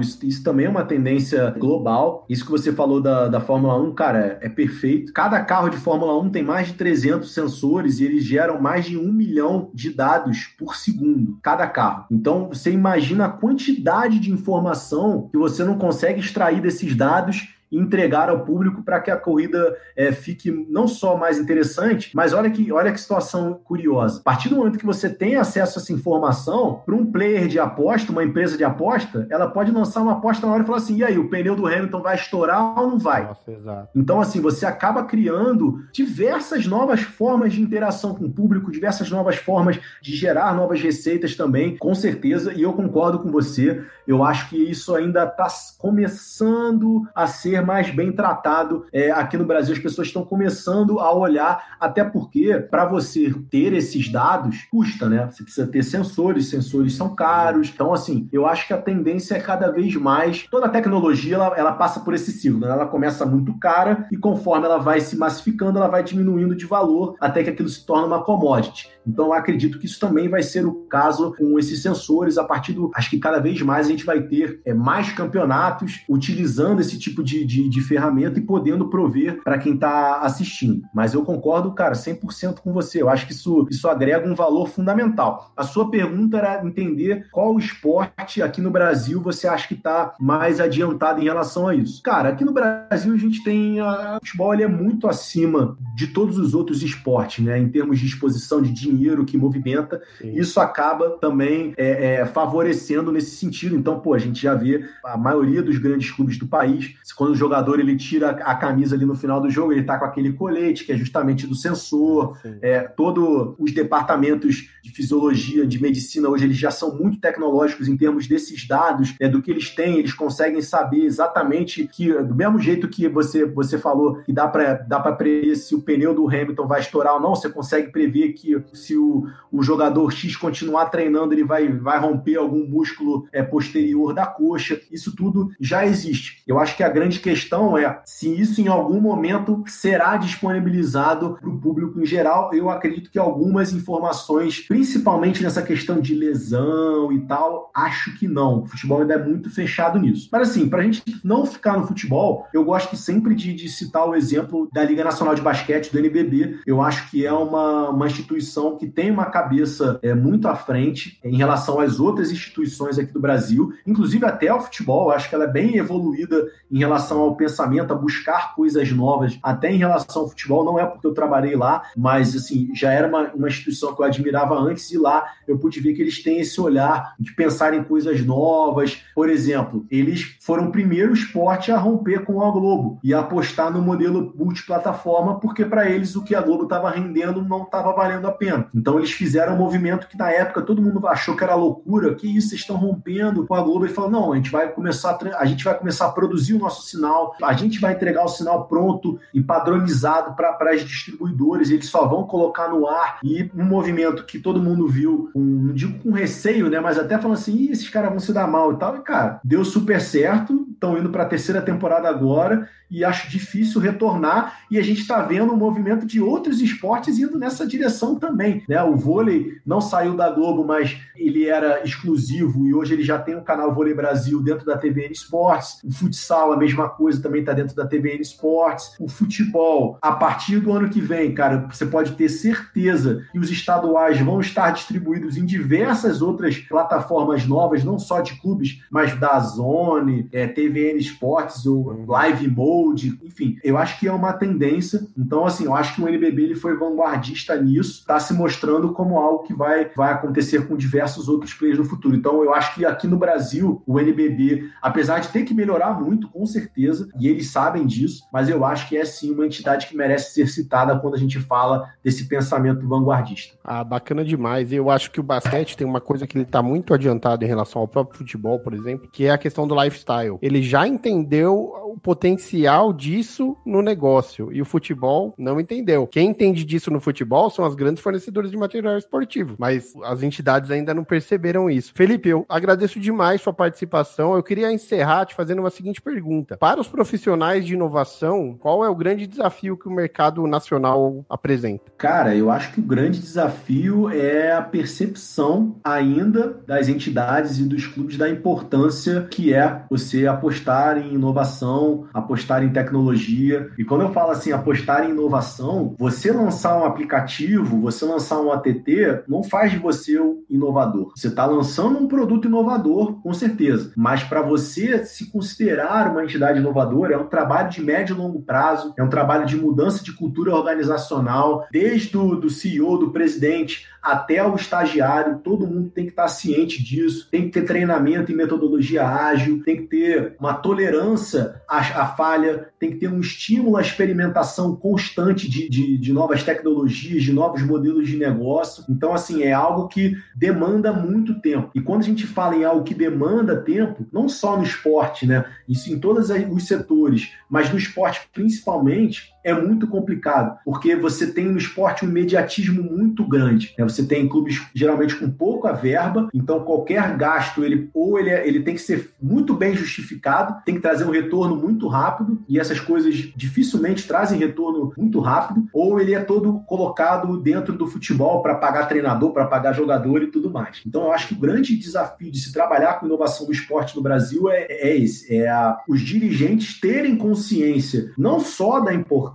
isso, isso, também é uma tendência global. Isso que você falou da, da Fórmula 1, cara, é, é perfeito. Cada carro de Fórmula 1 tem mais de 300 sensores e eles geram mais de um milhão de dados por segundo, cada carro. Então, você imagina a quantidade de informação que você não consegue extrair desses dados entregar ao público para que a corrida é, fique não só mais interessante, mas olha que, olha que situação curiosa. A partir do momento que você tem acesso a essa informação, para um player de aposta, uma empresa de aposta, ela pode lançar uma aposta na hora e falar assim: e aí, o pneu do Hamilton vai estourar ou não vai? Nossa. Então, assim, você acaba criando diversas novas formas de interação com o público, diversas novas formas de gerar novas receitas também, com certeza, e eu concordo com você. Eu acho que isso ainda está começando a ser mais bem tratado é, aqui no Brasil. As pessoas estão começando a olhar, até porque para você ter esses dados custa, né? Você precisa ter sensores, sensores são caros. Então, assim, eu acho que a tendência é cada vez mais. Toda tecnologia ela, ela passa por esse ciclo, né? Ela começa muito cara e conforme ela vai se massificando, ela vai diminuindo de valor até que aquilo se torna uma commodity. Então, acredito que isso também vai ser o caso com esses sensores. A partir do. Acho que cada vez mais a gente vai ter é, mais campeonatos utilizando esse tipo de, de, de ferramenta e podendo prover para quem está assistindo. Mas eu concordo, cara, 100% com você. Eu acho que isso, isso agrega um valor fundamental. A sua pergunta era entender qual esporte aqui no Brasil você acha que está mais adiantado em relação a isso. Cara, aqui no Brasil a gente tem. A, o futebol ele é muito acima de todos os outros esportes, né? Em termos de exposição de dinheiro dinheiro que movimenta, Sim. isso acaba também é, é, favorecendo nesse sentido. Então, pô, a gente já vê a maioria dos grandes clubes do país, quando o jogador ele tira a camisa ali no final do jogo, ele tá com aquele colete, que é justamente do sensor, é, todo os departamentos de fisiologia, de medicina, hoje eles já são muito tecnológicos em termos desses dados, é, do que eles têm, eles conseguem saber exatamente que, do mesmo jeito que você, você falou, que dá para dá prever se o pneu do Hamilton vai estourar ou não, você consegue prever que se o, o jogador X continuar treinando, ele vai, vai romper algum músculo é, posterior da coxa. Isso tudo já existe. Eu acho que a grande questão é se isso em algum momento será disponibilizado para o público em geral. Eu acredito que algumas informações, principalmente nessa questão de lesão e tal, acho que não. O futebol ainda é muito fechado nisso. Mas assim, para a gente não ficar no futebol, eu gosto sempre de, de citar o exemplo da Liga Nacional de Basquete, do NBB. Eu acho que é uma, uma instituição que tem uma cabeça é, muito à frente em relação às outras instituições aqui do Brasil, inclusive até o futebol. acho que ela é bem evoluída em relação ao pensamento, a buscar coisas novas, até em relação ao futebol. Não é porque eu trabalhei lá, mas assim já era uma, uma instituição que eu admirava antes e lá eu pude ver que eles têm esse olhar de pensar em coisas novas. Por exemplo, eles foram o primeiro esporte a romper com a Globo e apostar no modelo multiplataforma, porque para eles o que a Globo estava rendendo não estava valendo a pena. Então eles fizeram um movimento que na época todo mundo achou que era loucura, que isso, vocês estão rompendo com a Globo? E falou: não, a gente vai começar a, a gente vai começar a produzir o nosso sinal, a gente vai entregar o sinal pronto e padronizado para as distribuidoras, eles só vão colocar no ar. E um movimento que todo mundo viu, um, não digo com receio, né, mas até falando assim, esses caras vão se dar mal e tal, e cara, deu super certo, estão indo para a terceira temporada agora e acho difícil retornar. E a gente está vendo um movimento de outros esportes indo nessa direção também. Né? O vôlei não saiu da Globo, mas ele era exclusivo e hoje ele já tem o um canal Vôlei Brasil dentro da TVN Esportes. O futsal, a mesma coisa, também está dentro da TVN Esportes. O futebol, a partir do ano que vem, cara, você pode ter certeza que os estaduais vão estar distribuídos em diversas outras plataformas novas, não só de clubes, mas da Zone, é, TV TVN Sports, o uhum. Live Mode, enfim, eu acho que é uma tendência. Então, assim, eu acho que o NBB ele foi vanguardista nisso, está se mostrando como algo que vai, vai acontecer com diversos outros players no futuro. Então, eu acho que aqui no Brasil, o NBB, apesar de ter que melhorar muito, com certeza, e eles sabem disso, mas eu acho que é sim uma entidade que merece ser citada quando a gente fala desse pensamento vanguardista. Ah, bacana demais. Eu acho que o basquete tem uma coisa que ele está muito adiantado em relação ao próprio futebol, por exemplo, que é a questão do lifestyle. Ele já entendeu o potencial disso no negócio e o futebol não entendeu. Quem entende disso no futebol são as grandes fornecedoras de material esportivo, mas as entidades ainda não perceberam isso. Felipe, eu agradeço demais sua participação. Eu queria encerrar te fazendo uma seguinte pergunta. Para os profissionais de inovação, qual é o grande desafio que o mercado nacional apresenta? Cara, eu acho que o grande desafio é a percepção ainda das entidades e dos clubes da importância que é você apostar em inovação, apostar em tecnologia. E quando eu falo assim, apostar em inovação, você lançar um aplicativo, você lançar um ATT, não faz de você o inovador. Você está lançando um produto inovador, com certeza. Mas para você se considerar uma entidade inovadora, é um trabalho de médio e longo prazo, é um trabalho de mudança de cultura organizacional, desde o do CEO, do presidente, até o estagiário, todo mundo tem que estar ciente disso, tem que ter treinamento em metodologia ágil, tem que ter uma tolerância à, à falha, tem que ter um estímulo à experimentação constante de, de, de, novas tecnologias, de novos modelos de negócio. Então, assim, é algo que demanda muito tempo. E quando a gente fala em algo que demanda tempo, não só no esporte, né? Isso em todos os setores, mas no esporte principalmente, é muito complicado, porque você tem no esporte um imediatismo muito grande. Né? Você tem clubes geralmente com pouca verba, então qualquer gasto ele ou ele, é, ele tem que ser muito bem justificado, tem que trazer um retorno muito rápido e essas coisas dificilmente trazem retorno muito rápido, ou ele é todo colocado dentro do futebol para pagar treinador, para pagar jogador e tudo mais. Então eu acho que o grande desafio de se trabalhar com inovação do esporte no Brasil é, é esse, é a, os dirigentes terem consciência não só da importância,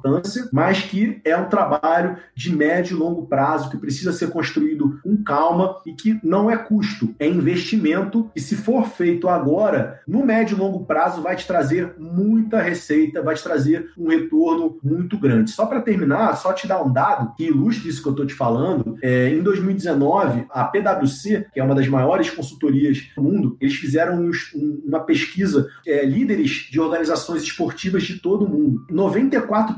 mas que é um trabalho de médio e longo prazo que precisa ser construído com calma e que não é custo, é investimento e se for feito agora, no médio e longo prazo vai te trazer muita receita, vai te trazer um retorno muito grande. Só para terminar, só te dar um dado que ilustre isso que eu estou te falando, é, em 2019, a PwC, que é uma das maiores consultorias do mundo, eles fizeram um, uma pesquisa, é, líderes de organizações esportivas de todo o mundo. 94%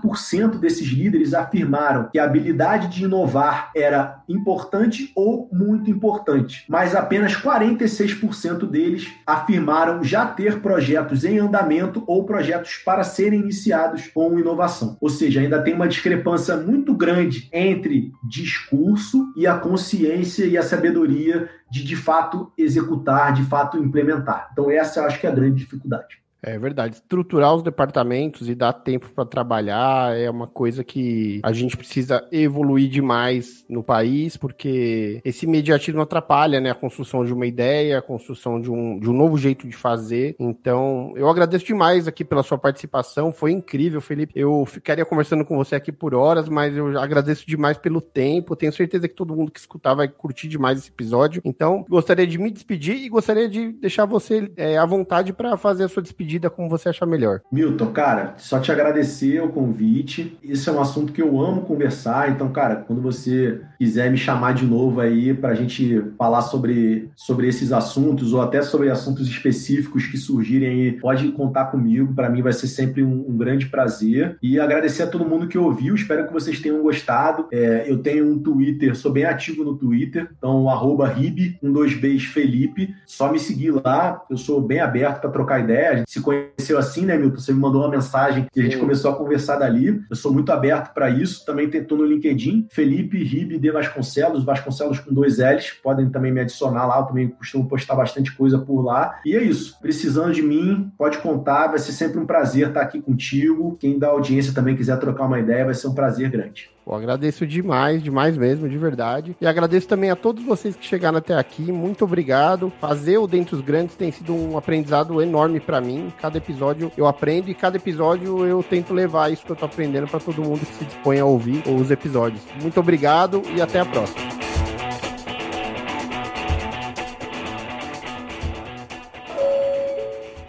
desses líderes afirmaram que a habilidade de inovar era importante ou muito importante, mas apenas 46% deles afirmaram já ter projetos em andamento ou projetos para serem iniciados com inovação. Ou seja, ainda tem uma discrepância muito grande entre discurso e a consciência e a sabedoria de de fato executar, de fato implementar. Então essa eu acho que é a grande dificuldade. É verdade. Estruturar os departamentos e dar tempo para trabalhar é uma coisa que a gente precisa evoluir demais no país, porque esse imediatismo atrapalha né, a construção de uma ideia, a construção de um, de um novo jeito de fazer. Então, eu agradeço demais aqui pela sua participação. Foi incrível, Felipe. Eu ficaria conversando com você aqui por horas, mas eu agradeço demais pelo tempo. Tenho certeza que todo mundo que escutar vai curtir demais esse episódio. Então, gostaria de me despedir e gostaria de deixar você é, à vontade para fazer a sua despedida despedida como você achar melhor. Milton, cara, só te agradecer o convite. Isso é um assunto que eu amo conversar. Então, cara, quando você quiser me chamar de novo aí para a gente falar sobre, sobre esses assuntos ou até sobre assuntos específicos que surgirem aí, pode contar comigo. Para mim vai ser sempre um, um, grande prazer. E agradecer a todo mundo que ouviu. Espero que vocês tenham gostado. É, eu tenho um Twitter, sou bem ativo no Twitter. Então, Ribe, um dois Felipe. Só me seguir lá. Eu sou bem aberto para trocar ideia. Se conheceu assim, né, Milton? Você me mandou uma mensagem e a gente começou a conversar dali. Eu sou muito aberto para isso. Também tentou no LinkedIn, Felipe Ribe de Vasconcelos, Vasconcelos com dois L's. Podem também me adicionar lá. Eu também costumo postar bastante coisa por lá. E é isso. Precisando de mim, pode contar. Vai ser sempre um prazer estar aqui contigo. Quem dá audiência também quiser trocar uma ideia, vai ser um prazer grande. Eu agradeço demais, demais mesmo, de verdade. E agradeço também a todos vocês que chegaram até aqui. Muito obrigado. Fazer o Dentro dos Grandes tem sido um aprendizado enorme para mim. Cada episódio eu aprendo e cada episódio eu tento levar isso que eu tô aprendendo para todo mundo que se dispõe a ouvir os episódios. Muito obrigado e até a próxima.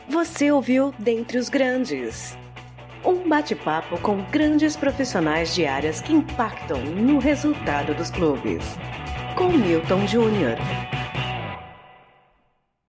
Você ouviu Dentre os Grandes. Um bate-papo com grandes profissionais de áreas que impactam no resultado dos clubes. Com Milton Júnior.